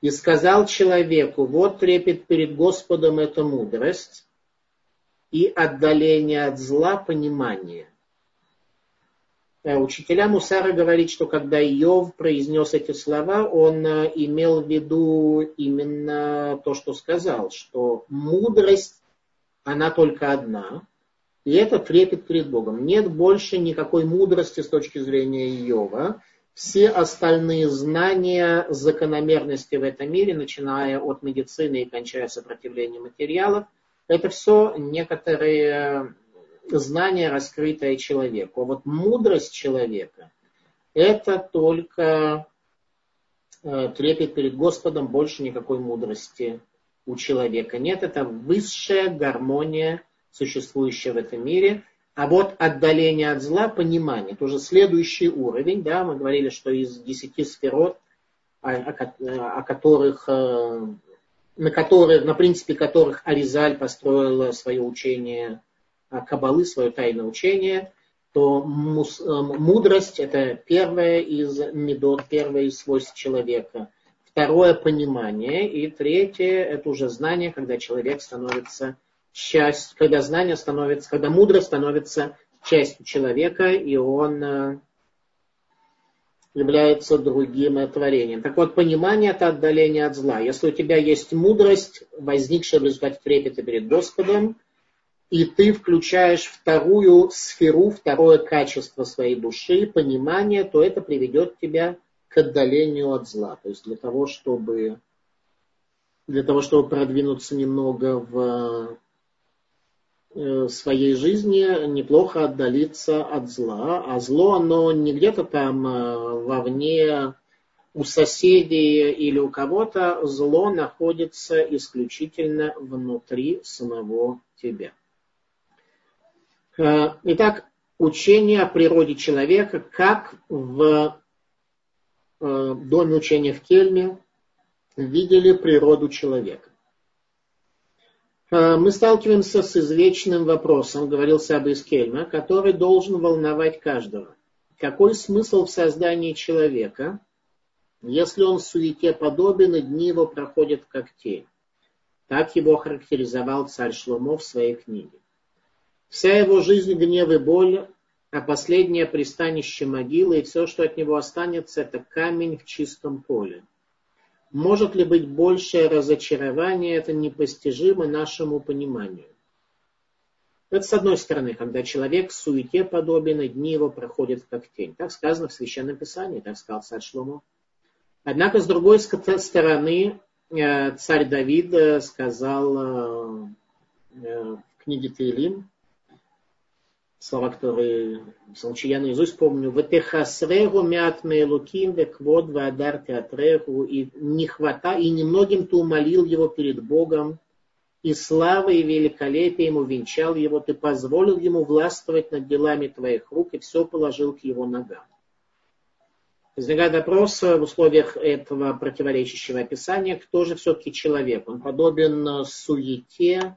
и сказал человеку, вот трепет перед Господом это мудрость, и отдаление от зла понимание. Э, учителя Мусара говорит, что когда Иов произнес эти слова, он э, имел в виду именно то, что сказал, что мудрость, она только одна, и это трепет перед Богом. Нет больше никакой мудрости с точки зрения Иова. Все остальные знания закономерности в этом мире, начиная от медицины и кончая сопротивлением материалов, это все некоторые знания, раскрытые человеку. А вот мудрость человека – это только э, трепет перед Господом, больше никакой мудрости у человека нет. Это высшая гармония, существующая в этом мире – а вот отдаление от зла, понимание, это уже следующий уровень. Да, мы говорили, что из десяти сферот, о, о, которых, э, на которые, на принципе которых Аризаль построил свое учение Кабалы, свое тайное учение, то э, мудрость это первое из медот, первое из свойств человека. Второе – понимание. И третье – это уже знание, когда человек становится часть, когда знание становится, когда мудрость становится частью человека, и он э, является другим творением. Так вот, понимание – это отдаление от зла. Если у тебя есть мудрость, возникшая в результате трепета перед Господом, и ты включаешь вторую сферу, второе качество своей души, понимание, то это приведет тебя к отдалению от зла. То есть для того, чтобы, для того, чтобы продвинуться немного в Э, своей жизни неплохо отдалиться от зла. А зло, оно не где-то там э, вовне у соседей или у кого-то. Зло находится исключительно внутри самого тебя. Э, итак, учение о природе человека, как в доме учения в Кельме видели природу человека. Э, мы сталкиваемся с извечным вопросом, говорил Саба из Кельма, который должен волновать каждого. Какой смысл в создании человека, если он в суете подобен, и дни его проходят как тень? Так его характеризовал царь Шломо в своей книге. Вся его жизнь гнев и боль, а последнее пристанище могилы и все, что от него останется, это камень в чистом поле. Может ли быть большее разочарование, это непостижимо нашему пониманию. Это с одной стороны, когда человек в суете подобен, и дни его проходят как тень. Так сказано в Священном Писании, так сказал царь Шломо. Однако, с другой стороны, э, царь Давид э, сказал э, в книге Таилим, слова, которые я наизусть помню, «Ватехасрегу мят мейлуким веквод вадар театрегу» и не хвата, и немногим ты умолил его перед Богом, и славой и великолепием увенчал его, ты позволил ему властвовать над делами твоих рук и все положил к его ногам. Возникает вопрос в условиях этого противоречащего описания, кто же все-таки человек? Он подобен суете,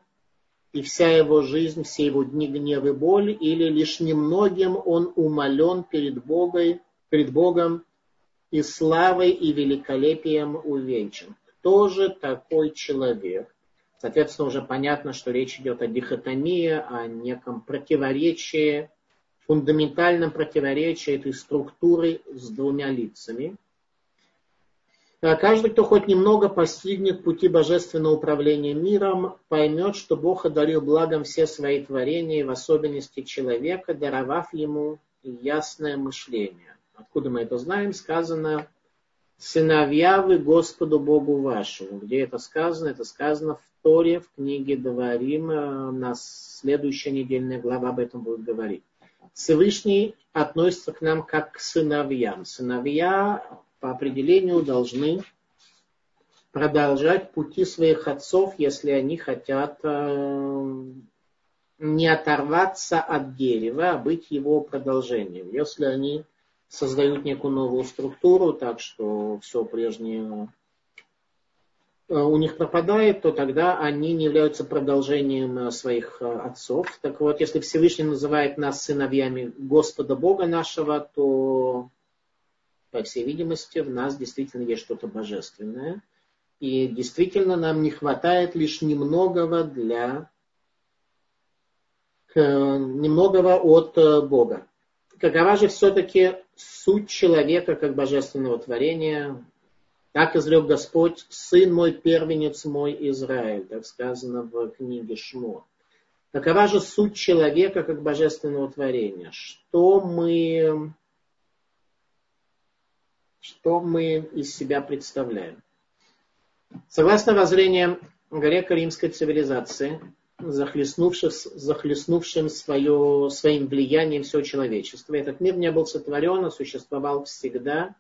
и вся его жизнь, все его дни гнев и боль, или лишь немногим он умолен перед Богом, перед Богом и славой и великолепием увенчан. Кто же такой человек? Соответственно, уже понятно, что речь идет о дихотомии, о неком противоречии, фундаментальном противоречии этой структуры с двумя лицами – каждый, кто хоть немного постигнет пути божественного управления миром, поймет, что Бог одарил благом все свои творения, в особенности человека, даровав ему ясное мышление. Откуда мы это знаем? Сказано «Сыновья вы Господу Богу вашему». Где это сказано? Это сказано в Торе, в книге Даварим. На следующая недельная глава об этом будет говорить. Всевышний относится к нам как к сыновьям. Сыновья по определению должны продолжать пути своих отцов, если они хотят э, не оторваться от дерева, а быть его продолжением. Если они создают некую новую структуру, так что все прежнее э, у них пропадает, то тогда они не являются продолжением э, своих отцов. Так вот, если Всевышний называет нас сыновьями Господа Бога нашего, то по всей видимости, в нас действительно есть что-то божественное. И действительно нам не хватает лишь немногого для немногого от э, Бога. Какова же все-таки суть человека как божественного творения? Так изрек Господь, сын мой, первенец мой Израиль, так сказано в книге Шмо. Какова же суть человека как божественного творения? Что мы что мы из себя представляем. Согласно воззрениям греко-римской цивилизации, захлестнувшим, свое, своим влиянием все человечество, этот мир не был сотворен, а существовал всегда,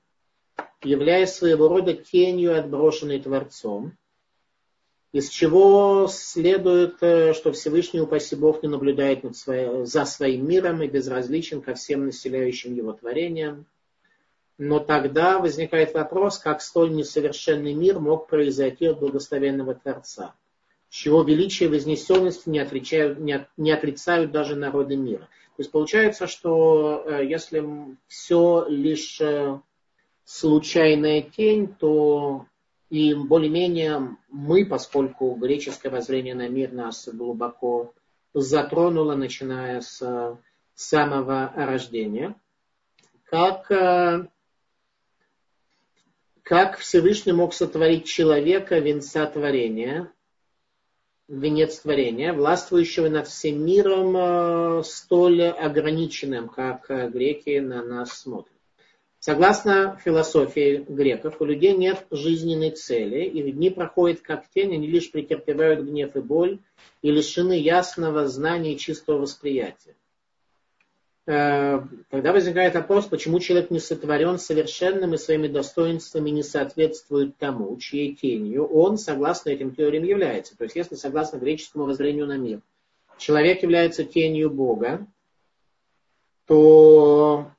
являясь своего рода тенью, отброшенной Творцом, из чего следует, э, что Всевышний, упаси Бог, не наблюдает над своей, за своим миром и безразличен ко всем населяющим его творениям. Но тогда возникает вопрос, как столь несовершенный мир мог произойти от благословенного Творца, чего величие и вознесенность не, отрицают, не, не отрицают даже народы мира. То есть получается, что э, если все лишь э, случайная тень, то и более-менее мы, поскольку греческое воззрение на мир нас глубоко затронуло, начиная с самого рождения, как, э, как Всевышний мог сотворить человека, венца творения, венец творения, властвующего над всем миром, э, столь ограниченным, как греки на нас смотрят. Согласно философии греков, у людей нет жизненной цели, и дни проходят как тень, они лишь претерпевают гнев и боль и лишены ясного знания и чистого восприятия. Э, тогда возникает вопрос, почему человек не сотворен совершенным и своими достоинствами не соответствует тому, чьей тенью он, согласно этим теориям, является. То есть, если согласно греческому воззрению на мир, человек является тенью Бога, то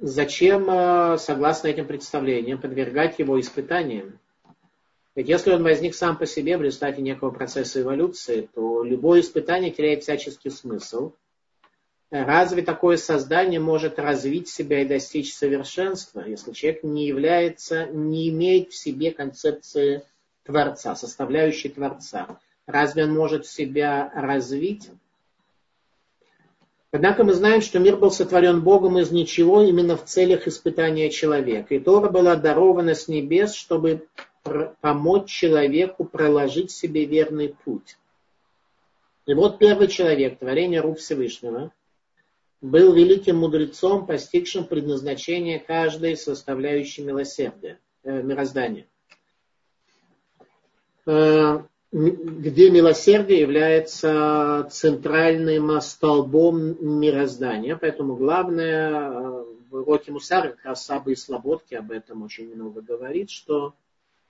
зачем, э, согласно этим представлениям, подвергать его испытаниям? Ведь если он возник сам по себе в результате некого процесса эволюции, то любое испытание теряет всяческий смысл. Разве такое создание может развить себя и достичь совершенства, если человек не является, не имеет в себе концепции Творца, составляющей Творца? Разве он может себя развить? Однако мы знаем, что мир был сотворен Богом из ничего именно в целях испытания человека. И Тора была дарована с небес, чтобы помочь человеку проложить себе верный путь. И вот первый человек, творение рук Всевышнего, был великим мудрецом, постигшим предназначение каждой составляющей милосердия, э, мироздания. Э, где милосердие является центральным столбом мироздания. Поэтому главное э, в уроке Мусара, как раз Саба и Слободки об этом очень много говорит, что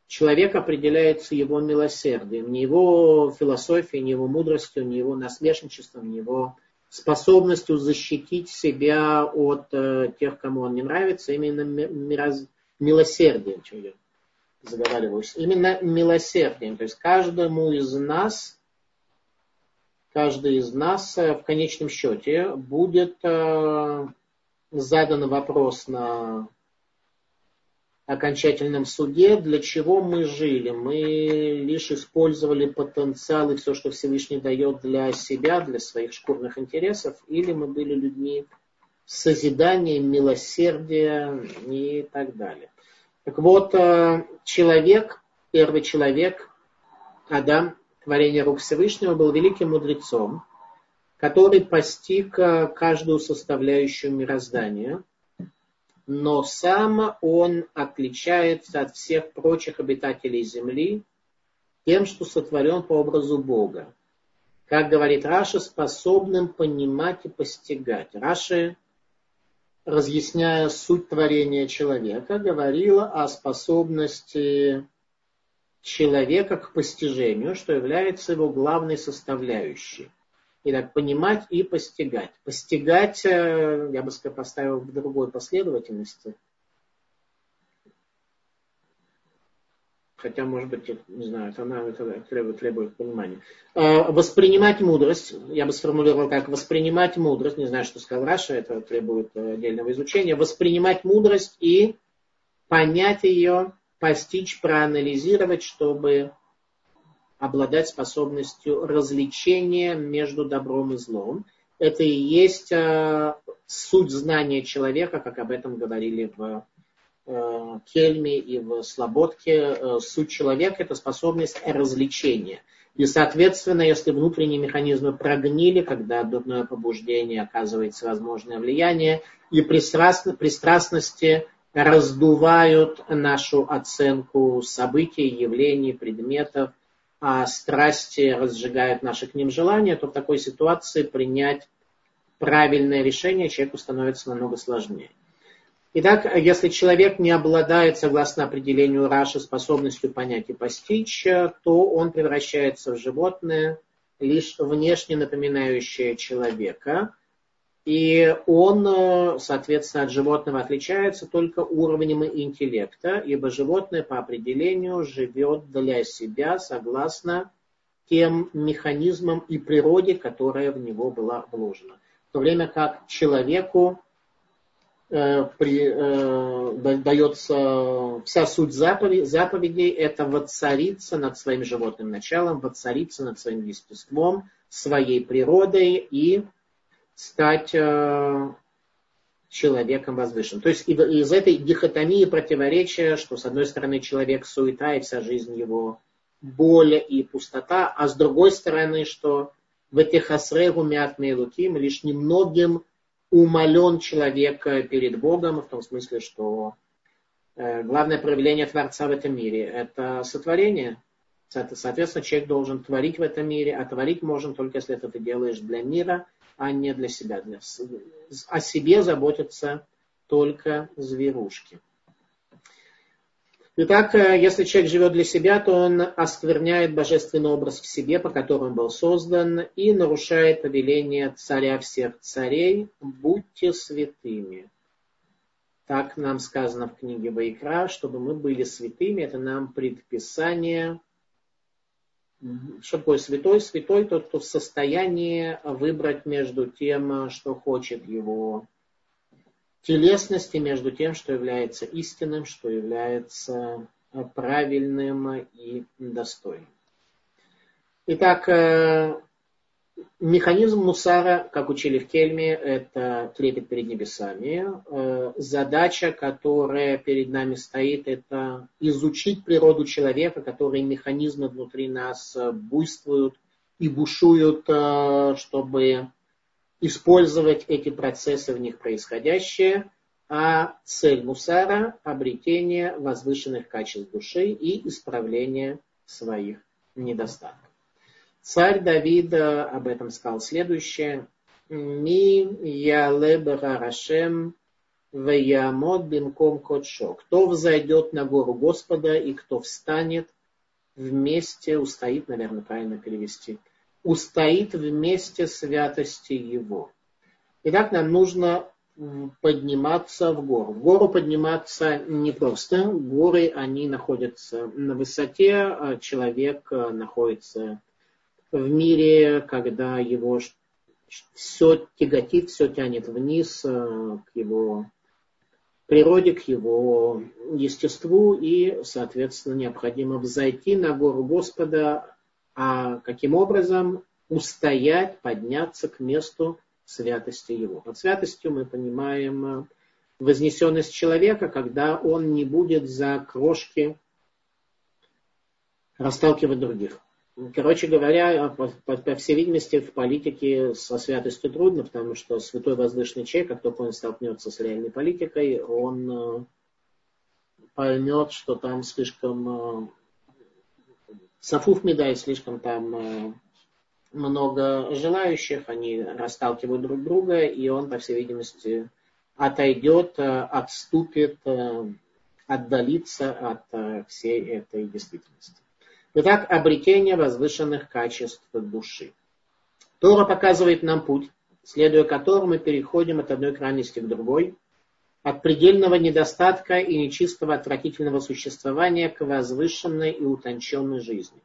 человек определяется его милосердием, не его философией, не его мудростью, не его насмешничеством, не его способностью защитить себя от э, тех, кому он не нравится, именно мироз... милосердием, чем я заговариваюсь, именно милосердием. То есть каждому из нас, каждый из нас э, в конечном счете будет э, задан вопрос на окончательном суде, для чего мы жили. Мы лишь использовали потенциал и все, что Всевышний дает для себя, для своих шкурных интересов, или мы были людьми созидания, милосердия и так далее. Так вот, э, человек, первый человек, Адам, творение рук Всевышнего, был великим мудрецом, который постиг э, каждую составляющую мироздания, но сам он отличается от всех прочих обитателей Земли тем, что сотворен по образу Бога. Как говорит Раша, способным понимать и постигать. Раши разъясняя суть творения человека, говорила о способности человека к постижению, что является его главной составляющей. И так понимать и постигать. Постигать, э, я бы сказал, поставил в другой последовательности – хотя, может быть, не знаю, это, она, это требует, требует понимания. А, воспринимать мудрость, я бы сформулировал как воспринимать мудрость, не знаю, что сказал Раша, это требует э, отдельного изучения, воспринимать мудрость и понять ее, постичь, проанализировать, чтобы обладать способностью развлечения между добром и злом. Это и есть э, суть знания человека, как об этом говорили в Э, Кельме и в Слободке э, суть человека – это способность развлечения. И, соответственно, если внутренние механизмы прогнили, когда дурное побуждение оказывается возможное влияние, и пристрастности раздувают нашу оценку событий, явлений, предметов, а страсти разжигают наши к ним желания, то в такой ситуации принять правильное решение человеку становится намного сложнее. Итак, если человек не обладает, согласно определению Раши, способностью понять и постичь, то он превращается в животное, лишь внешне напоминающее человека. И он, соответственно, от животного отличается только уровнем интеллекта, ибо животное по определению живет для себя согласно тем механизмам и природе, которая в него была вложена. В то время как человеку Э, при, э, дается вся суть заповедей, заповедей это воцариться над своим животным началом, воцариться над своим естеством, своей природой и стать э, человеком возвышенным. То есть из этой дихотомии противоречия, что с одной стороны человек суета и вся жизнь его боль и пустота, а с другой стороны, что в этих асрегу мятные луким лишь немногим умолен человек перед Богом, в том смысле, что э, главное проявление Творца в этом мире – это сотворение. Соответственно, человек должен творить в этом мире, а творить можно только если это ты делаешь для мира, а не для себя. Для... О себе заботятся только зверушки. Итак, э, если человек живет для себя, то он оскверняет божественный образ в себе, по которому был создан, и нарушает повеление царя всех царей «Будьте святыми». Так нам сказано в книге Вайкра, чтобы мы были святыми, это нам предписание. Что такое святой? Святой тот, кто в состоянии выбрать между тем, что хочет его телесности между тем, что является истинным, что является правильным и достойным. Итак, э, механизм мусара, как учили в Кельме, это трепет перед небесами. Э, задача, которая перед нами стоит, это изучить природу человека, которые механизмы внутри нас буйствуют и бушуют, чтобы использовать эти процессы в них происходящие, а цель мусара – обретение возвышенных качеств души и исправление своих недостатков. Царь Давид об этом сказал следующее. Ми ялебера рашем ваямод бимком кодшо. Кто взойдет на гору Господа и кто встанет вместе, устоит, наверное, правильно перевести – устоит вместе святости его. Итак, нам нужно подниматься в гору. В гору подниматься не просто. Горы, они находятся на высоте, а человек э, находится в мире, когда его все тяготит, все тянет вниз э, к его природе, к его естеству, и, соответственно, необходимо взойти на гору Господа, а каким образом устоять, подняться к месту святости его. Под святостью мы понимаем э, вознесенность человека, когда он не будет за крошки расталкивать других. Короче говоря, по, по, по всей видимости, в политике со святостью трудно, потому что святой воздушный человек, как только он столкнется с реальной политикой, он э, поймет, что там слишком э, Сафуф Медай слишком там э, много желающих, они расталкивают друг друга, и он, по всей видимости, отойдет, отступит, отдалится от всей этой действительности. Итак, обретение возвышенных качеств души. Тора показывает нам путь, следуя которому мы переходим от одной крайности к другой, от предельного недостатка и нечистого отвратительного существования к возвышенной и утонченной жизни.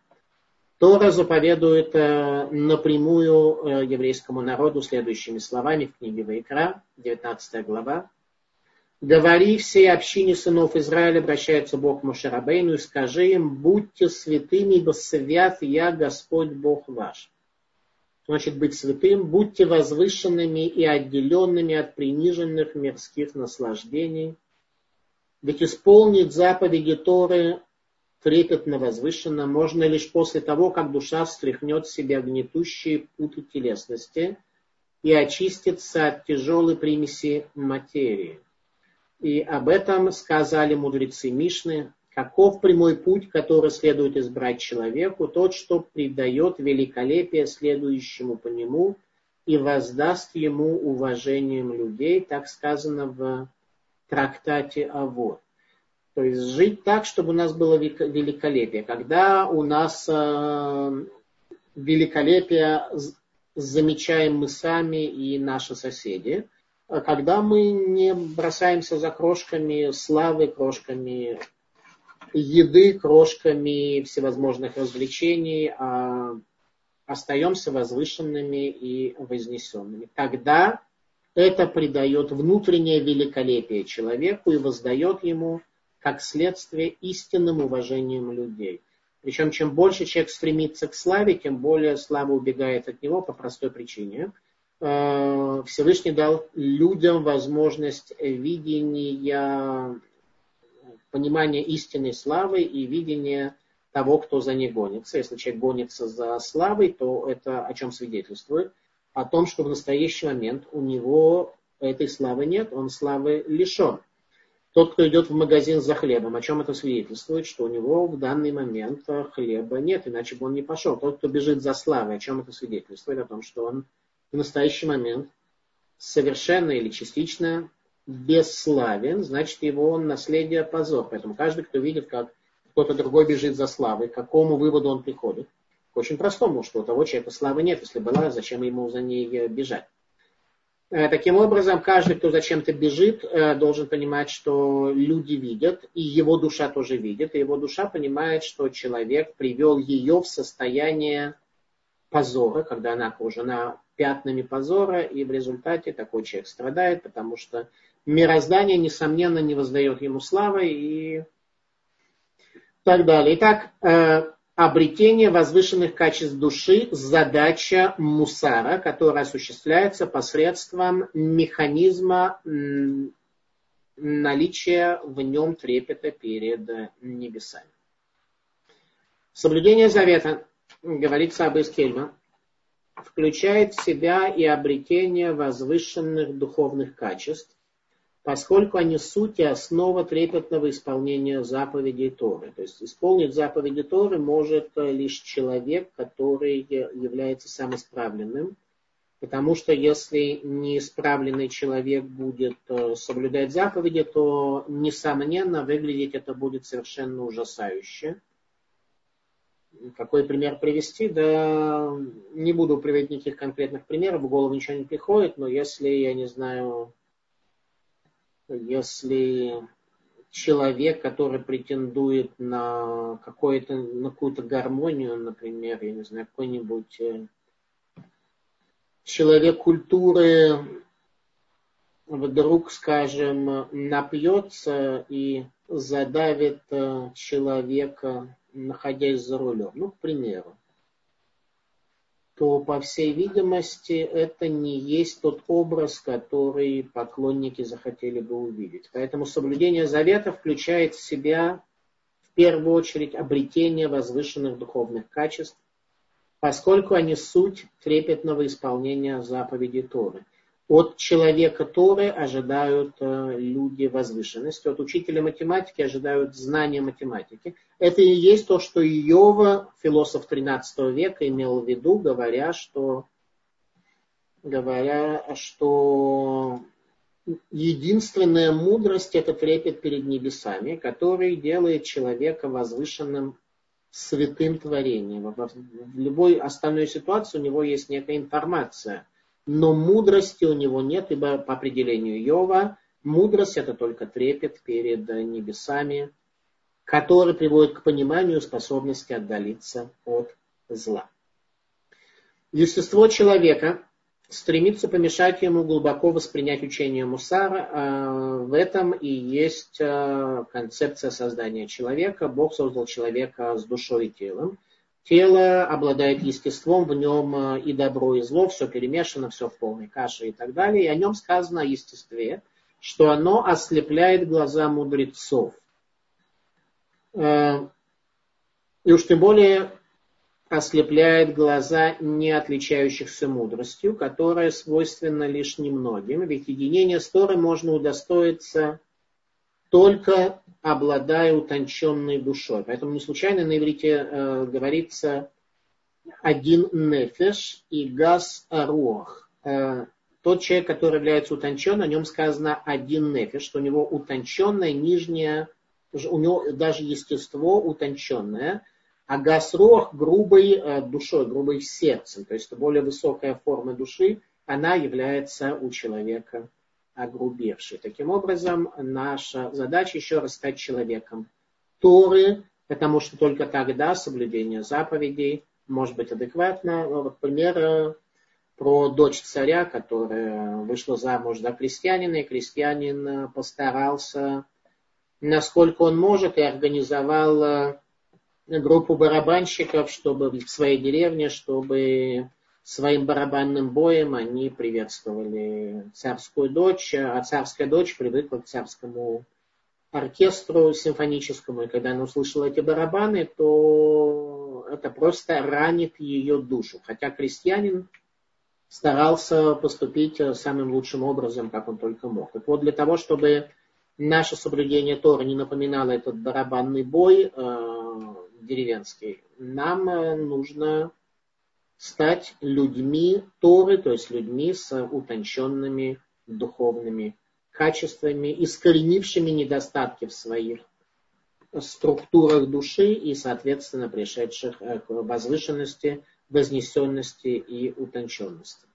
Тора заповедует э, напрямую э, еврейскому народу следующими словами в книге Вайкра, 19 глава. «Говори всей общине сынов Израиля, обращается Бог Мошерабейну, и скажи им, будьте святыми, ибо свят я, Господь Бог ваш» значит быть святым, будьте возвышенными и отделенными от приниженных мирских наслаждений. Ведь исполнить заповеди Торы трепетно возвышенно можно лишь после того, как душа встряхнет в себя гнетущие путы телесности и очистится от тяжелой примеси материи. И об этом сказали мудрецы Мишны. Каков прямой путь, который следует избрать человеку, тот, что придает великолепие следующему по нему и воздаст ему уважением людей, так сказано в трактате Авод. То есть жить так, чтобы у нас было великолепие. Когда у нас э, великолепие замечаем мы сами и наши соседи, когда мы не бросаемся за крошками славы, крошками еды, крошками всевозможных развлечений, а остаемся возвышенными и вознесенными. Тогда это придает внутреннее великолепие человеку и воздает ему, как следствие, истинным уважением людей. Причем, чем больше человек стремится к славе, тем более слава убегает от него по простой причине. Э, Всевышний дал людям возможность видения, понимания истинной славы и видения того, кто за ней гонится. Если человек гонится за славой, то это о чем свидетельствует? О том, что в настоящий момент у него этой славы нет, он славы лишен. Тот, кто идет в магазин за хлебом, о чем это свидетельствует, что у него в данный момент хлеба нет, иначе бы он не пошел. Тот, кто бежит за славой, о чем это свидетельствует? О том, что он в настоящий момент совершенно или частично бесславен, значит его наследие позор. Поэтому каждый, кто видит, как кто-то другой бежит за славой, к какому выводу он приходит? К очень простому, что у того человека славы нет. Если была, зачем ему за ней бежать? Э, таким образом, каждый, кто зачем-то бежит, э, должен понимать, что люди видят, и его душа тоже видит, и его душа понимает, что человек привел ее в состояние позора, когда она окружена пятнами позора, и в результате такой человек страдает, потому что мироздание, несомненно, не воздает ему славы и так далее. Итак, э, обретение возвышенных качеств души – задача мусара, которая осуществляется посредством механизма наличия в нем трепета перед небесами. Соблюдение завета, говорится об Искельма, включает в себя и обретение возвышенных духовных качеств, поскольку они суть и основа трепетного исполнения заповедей Торы. То есть исполнить заповеди Торы может лишь человек, который является самосправленным, потому что если неисправленный человек будет э, соблюдать заповеди, то, несомненно, выглядеть это будет совершенно ужасающе. Какой пример привести? Да не буду приводить никаких конкретных примеров, в голову ничего не приходит, но если, я не знаю, если человек, который претендует на, на какую-то гармонию, например, я не знаю, какой-нибудь э, человек культуры вдруг, скажем, напьется и задавит э, человека, находясь за рулем. Ну, к примеру то, по всей видимости, это не есть тот образ, который поклонники захотели бы увидеть. Поэтому соблюдение завета включает в себя, в первую очередь, обретение возвышенных духовных качеств, поскольку они суть трепетного исполнения заповедей Торы. От человека Торы ожидают э, люди возвышенности, от учителя математики ожидают знания математики. Это и есть то, что Иова, философ 13 века, имел в виду, говоря, что, говоря, что единственная мудрость – это трепет перед небесами, который делает человека возвышенным святым творением. В любой остальной ситуации у него есть некая информация – но мудрости у него нет, ибо по определению Йова мудрость это только трепет перед небесами, который приводит к пониманию способности отдалиться от зла. Естество человека стремится помешать ему глубоко воспринять учение Мусара. А в этом и есть а, концепция создания человека. Бог создал человека с душой и телом. Тело обладает естеством, в нем э, и добро, и зло, все перемешано, все в полной каше и так далее. И о нем сказано о естестве, что оно ослепляет глаза мудрецов. Э, и уж тем более ослепляет глаза не отличающихся мудростью, которая свойственна лишь немногим, ведь единение с Торой можно удостоиться только обладая утонченной душой. Поэтому не случайно на иврите э, говорится один нефеш и газ аруах. Э, тот человек, который является утонченным, о нем сказано один нефеш, что у него утонченное нижнее, у него даже естество утонченное, а гасрох грубой э, душой, грубой сердцем, то есть более высокая форма души, она является у человека огрубевшей. Таким образом, наша задача еще раз стать человеком Торы, потому что только тогда соблюдение заповедей может быть адекватно. Вот пример э, про дочь царя, которая вышла замуж за крестьянина, и крестьянин э, постарался, насколько он может, и организовал э, группу барабанщиков, чтобы в своей деревне, чтобы своим барабанным боем они приветствовали царскую дочь, а царская дочь привыкла к царскому оркестру симфоническому, и когда она услышала эти барабаны, то это просто ранит ее душу. Хотя крестьянин старался поступить самым лучшим образом, как он только мог. Так вот, для того, чтобы наше соблюдение Тора не напоминало этот барабанный бой э, деревенский, нам нужно стать людьми Торы, то есть людьми с утонченными духовными качествами, искоренившими недостатки в своих структурах души и, соответственно, пришедших э, к возвышенности, вознесенности и утонченности.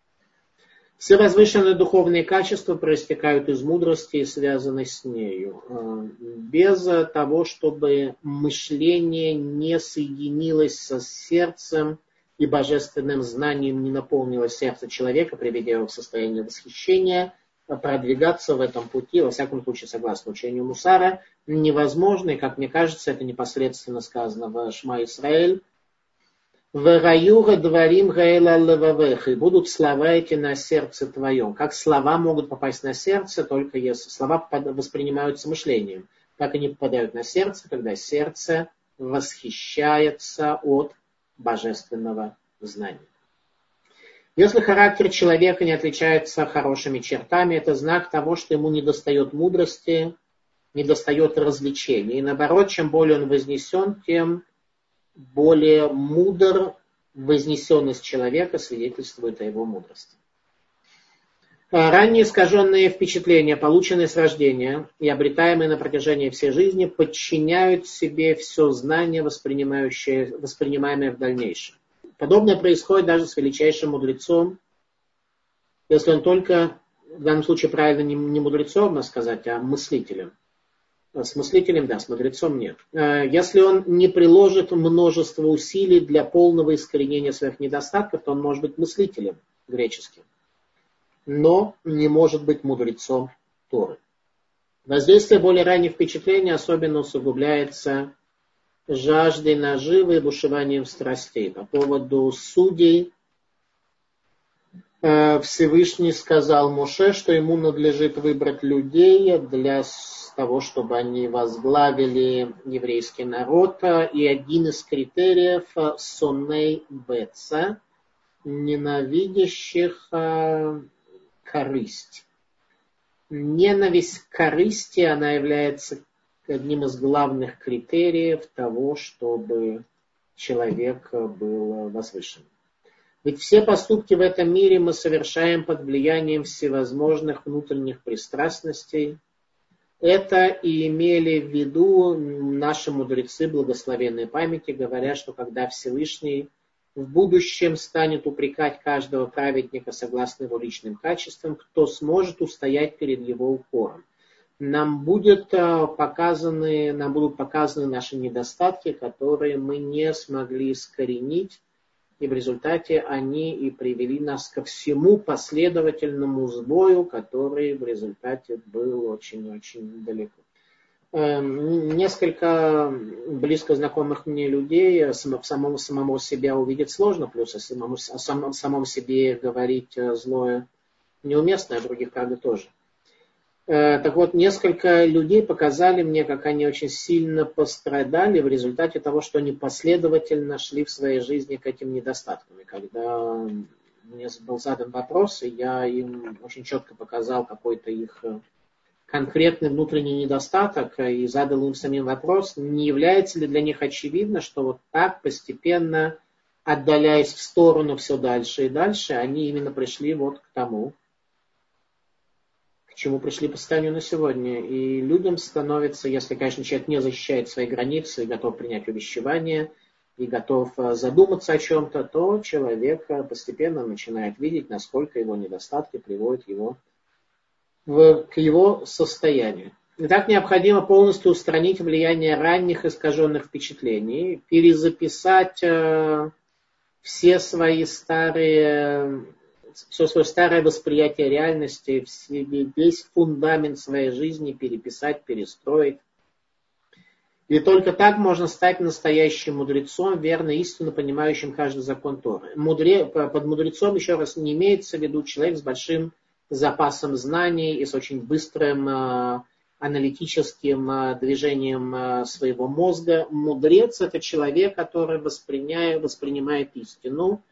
Все возвышенные духовные качества проистекают из мудрости и связаны с нею. Э, без того, чтобы мышление не соединилось со сердцем, и божественным знанием не наполнило сердце человека, приведя его в состояние восхищения, продвигаться в этом пути, во всяком случае, согласно учению Мусара, невозможно, и, как мне кажется, это непосредственно сказано в Шма Исраэль, Вараюра дворим гаэла левавех, и будут слова эти на сердце твоем. Как слова могут попасть на сердце, только если слова воспринимаются мышлением. Как они попадают на сердце, когда сердце восхищается от божественного знания. Если характер человека не отличается хорошими чертами, это знак того, что ему недостает мудрости, недостает развлечений. И наоборот, чем более он вознесен, тем более мудр вознесенность человека свидетельствует о его мудрости. Ранние искаженные впечатления, полученные с рождения и обретаемые на протяжении всей жизни, подчиняют себе все знание, воспринимаемое в дальнейшем. Подобное происходит даже с величайшим мудрецом, если он только, в данном случае правильно не, мудрецом, можно сказать, а мыслителем. С мыслителем, да, с мудрецом нет. Э, если он не приложит множество усилий для полного искоренения своих недостатков, то он может быть мыслителем греческим но не может быть мудрецом Торы. Воздействие более ранних впечатлений особенно усугубляется жаждой наживы и бушеванием страстей. По поводу судей э, Всевышний сказал Муше, что ему надлежит выбрать людей для того, чтобы они возглавили еврейский народ. И один из критериев – соней беца, ненавидящих э, корысть. Ненависть к корысти, она является одним из главных критериев того, чтобы человек был возвышен. Ведь все поступки в этом мире мы совершаем под влиянием всевозможных внутренних пристрастностей. Это и имели в виду наши мудрецы благословенной памяти, говоря, что когда Всевышний в будущем станет упрекать каждого праведника согласно его личным качествам, кто сможет устоять перед его укором. Нам, будет э, показаны, нам будут показаны наши недостатки, которые мы не смогли искоренить, и в результате они и привели нас ко всему последовательному сбою, который в результате был очень-очень далеко. Эм, несколько близко знакомых мне людей самому, самому себя увидеть сложно, плюс о самому, о самом, самом себе говорить э, злое неуместно, а других, правда, тоже. Э, так вот, несколько людей показали мне, как они очень сильно пострадали в результате того, что они последовательно шли в своей жизни к этим недостаткам. И когда мне был задан вопрос, и я им очень четко показал какой-то их конкретный внутренний недостаток и задал им самим вопрос, не является ли для них очевидно, что вот так постепенно, отдаляясь в сторону все дальше и дальше, они именно пришли вот к тому, к чему пришли по состоянию на сегодня. И людям становится, если, конечно, человек не защищает свои границы и готов принять увещевание, и готов э, задуматься о чем-то, то человек э, постепенно начинает видеть, насколько его недостатки приводят его в, к его состоянию. Итак, необходимо полностью устранить влияние ранних искаженных впечатлений, перезаписать э, все свои старые, все свое старое восприятие реальности, весь фундамент своей жизни переписать, перестроить. И только так можно стать настоящим мудрецом, верно истинно понимающим каждый закон Торы. Мудре, под мудрецом, еще раз, не имеется в виду человек с большим запасом знаний и с очень быстрым э, аналитическим э, движением э, своего мозга. Мудрец – это человек, который воспринимает истину,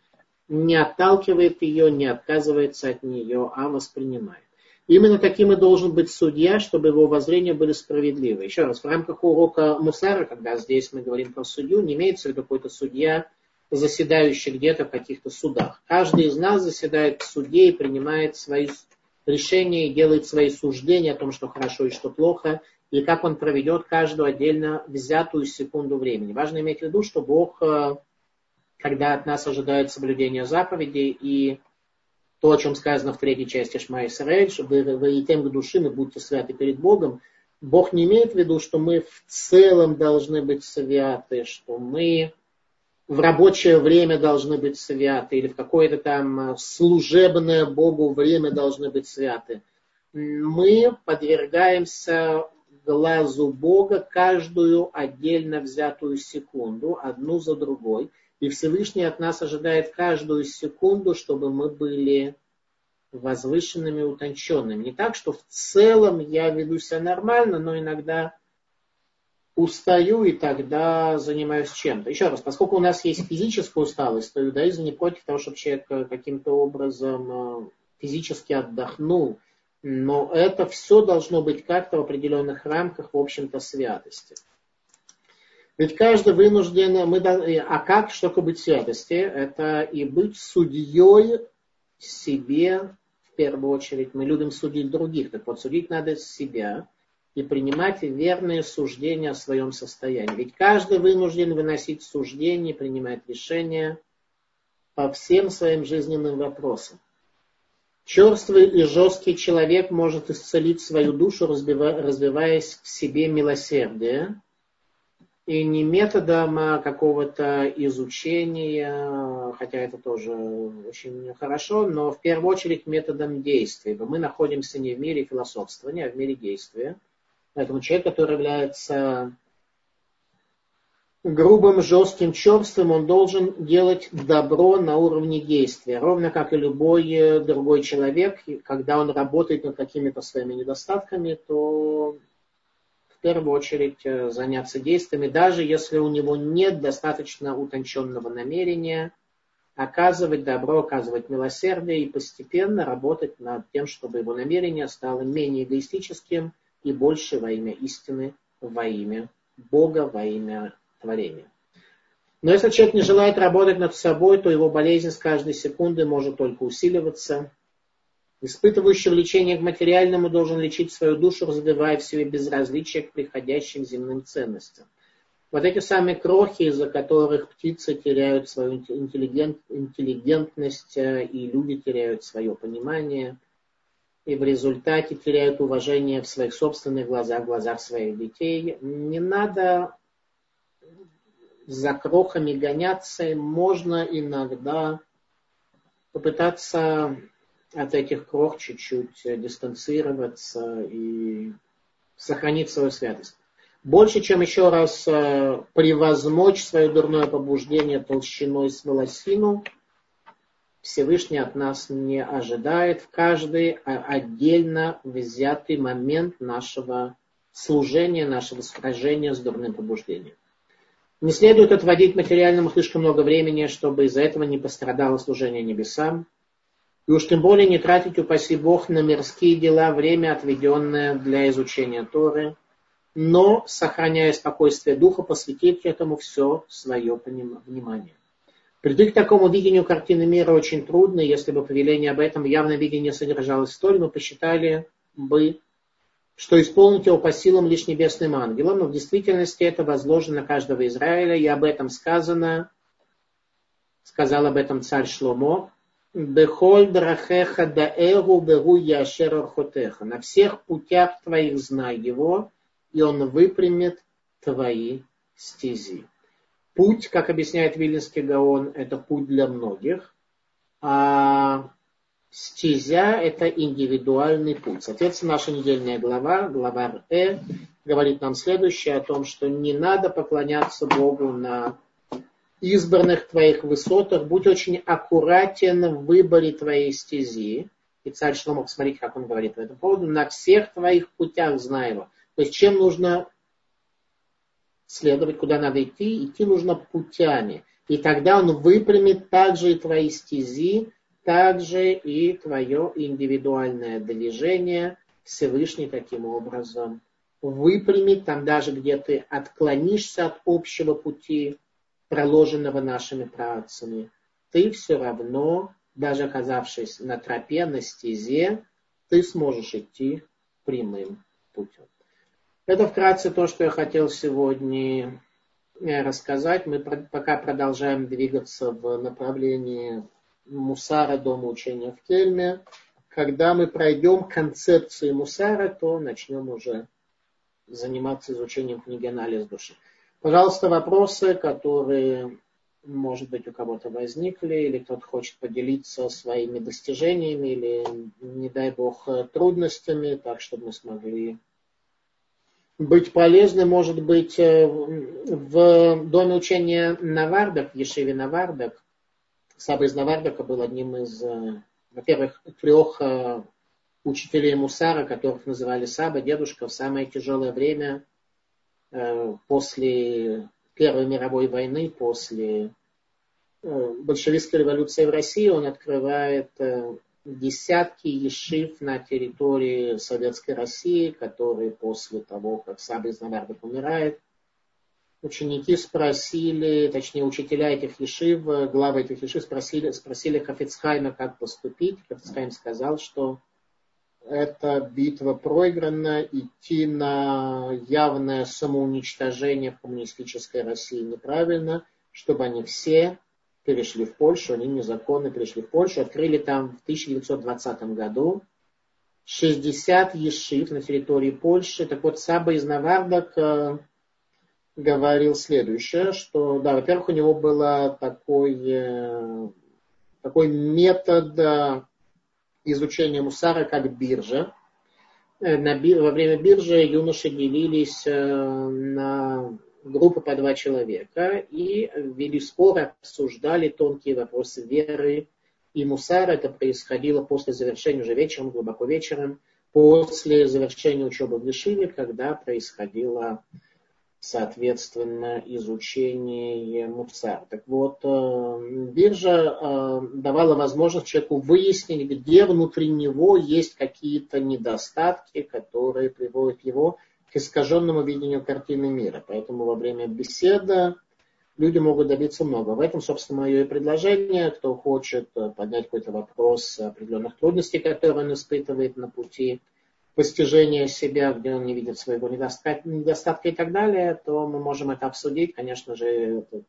не отталкивает ее, не отказывается от нее, а воспринимает. Именно таким и должен быть судья, чтобы его воззрения были справедливы. Еще раз, в рамках урока Мусара, когда здесь мы говорим про судью, не имеется в виду какой-то судья, заседающий где-то в каких-то судах. Каждый из нас заседает в суде и принимает свои решения и делает свои суждения о том, что хорошо и что плохо, и как он проведет каждую отдельно взятую секунду времени. Важно иметь в виду, что Бог, э, когда от нас ожидает соблюдения заповедей и то, о чем сказано в третьей части Шма Исраэль, чтобы вы и тем к души мы будьте святы перед Богом, Бог не имеет в виду, что мы в целом должны быть святы, что мы в рабочее время должны быть святы, или в какое-то там э, служебное Богу время должны быть святы. Мы подвергаемся глазу Бога каждую отдельно взятую секунду, одну за другой. И Всевышний от нас ожидает каждую секунду, чтобы мы были возвышенными, утонченными. Не так, что в целом я веду себя нормально, но иногда устаю и тогда занимаюсь чем-то. Еще раз, поскольку у нас есть физическая усталость, то иудаизм не против того, чтобы человек э, каким-то образом э, физически отдохнул. Но это все должно быть как-то в определенных рамках, в общем-то, святости. Ведь каждый вынужден, мы, а как, что такое быть святости? Это и быть судьей себе в первую очередь. Мы любим судить других, так вот судить надо себя и принимать верные суждения о своем состоянии. Ведь каждый вынужден выносить суждения, принимать решения по всем своим жизненным вопросам. Черствый и жесткий человек может исцелить свою душу, развиваясь в себе милосердие, и не методом а какого-то изучения, хотя это тоже очень хорошо, но в первую очередь методом действия. Мы находимся не в мире философствования, а в мире действия. Поэтому человек, который является грубым, жестким, черствым, он должен делать добро на уровне действия. Ровно как и любой другой человек, когда он работает над какими-то своими недостатками, то в первую очередь э, заняться действиями, даже если у него нет достаточно утонченного намерения, оказывать добро, оказывать милосердие и постепенно работать над тем, чтобы его намерение стало менее эгоистическим – и больше во имя истины, во имя Бога, во имя творения. Но если человек не желает работать над собой, то его болезнь с каждой секунды может только усиливаться. Испытывающий влечение к материальному должен лечить свою душу, развивая в себе безразличие к приходящим земным ценностям. Вот эти самые крохи, из-за которых птицы теряют свою интеллигент, интеллигентность э, и люди теряют свое понимание, и в результате теряют уважение в своих собственных глазах, в глазах своих детей. Не надо за крохами гоняться, можно иногда попытаться от этих крох чуть-чуть дистанцироваться и сохранить свою святость. Больше, чем еще раз э, превозмочь свое дурное побуждение толщиной с волосину – Всевышний от нас не ожидает в каждый отдельно взятый момент нашего служения, нашего сражения с дурным побуждением. Не следует отводить материальному слишком много времени, чтобы из-за этого не пострадало служение небесам. И уж тем более не тратить, упаси Бог, на мирские дела время, отведенное для изучения Торы, но, сохраняя спокойствие духа, посвятить этому все свое внимание. Прийти к такому видению картины мира очень трудно, если бы повеление об этом явное видение содержалось Торе, мы посчитали бы, что исполнить его по силам лишь небесным ангелом, но в действительности это возложено на каждого Израиля, и об этом сказано, сказал об этом царь Шломо, Бехоль драхеха даэгу беру яшер архотеха. На всех путях твоих знай его, и он выпрямит твои стези. Путь, как объясняет Вилинский Гаон, это путь для многих, а стезя – это индивидуальный путь. Соответственно, наша недельная глава, глава Э, говорит нам следующее о том, что не надо поклоняться Богу на избранных твоих высотах, будь очень аккуратен в выборе твоей стези. И царь Шлома, посмотрите, как он говорит по этому поводу, на всех твоих путях знай его. То есть, чем нужно следовать, куда надо идти, идти нужно путями. И тогда он выпрямит также и твои стези, также и твое индивидуальное движение Всевышний таким образом выпрямит, там даже где ты отклонишься от общего пути, проложенного нашими працами, ты все равно, даже оказавшись на тропе, на стезе, ты сможешь идти прямым путем. Это вкратце то, что я хотел сегодня э, рассказать. Мы пока продолжаем двигаться в направлении Мусара, дома учения в Кельме. Когда мы пройдем концепции Мусара, то начнем уже заниматься изучением книги «Анализ души». Пожалуйста, вопросы, которые, может быть, у кого-то возникли, или кто-то хочет поделиться своими достижениями, или, не дай бог, трудностями, так, чтобы мы смогли быть полезны, может быть, э, в доме учения Навардак, в Ешеве Навардак. Саба из Навардака был одним из, э, во-первых, трех э, учителей Мусара, которых называли Саба, дедушка, в самое тяжелое время после Первой мировой войны, после большевистской революции в России, он открывает десятки ешив на территории Советской России, которые после того, как Саба из Навардов умирает, ученики спросили, точнее учителя этих ешив, главы этих ешив спросили, спросили Хафицхайма, как поступить. Хафицхайм сказал, что эта битва проиграна, идти на явное самоуничтожение в коммунистической России неправильно, чтобы они все перешли в Польшу, они незаконно перешли в Польшу, открыли там в 1920 году 60 ешив на территории Польши. Так вот, Саба из Навардак э, говорил следующее, что, да, во-первых, у него был такой, такой метод э, изучения мусара как биржа. Э, на, во время биржи юноши делились на группы по два человека и вели споры, обсуждали тонкие вопросы веры и мусара. Это происходило после завершения уже вечером, глубоко вечером, после завершения учебы в Лишиве, когда происходило соответственно, изучение муцар. Так вот, э, биржа э, давала возможность человеку выяснить, где внутри него есть какие-то недостатки, которые приводят его к искаженному видению картины мира. Поэтому во время беседы люди могут добиться много. В этом, собственно, мое и предложение. Кто хочет э, поднять какой-то вопрос определенных трудностей, которые он испытывает на пути постижения себя, где он не видит своего недостатка, недостатка и так далее, то мы можем это обсудить. Конечно же, этот,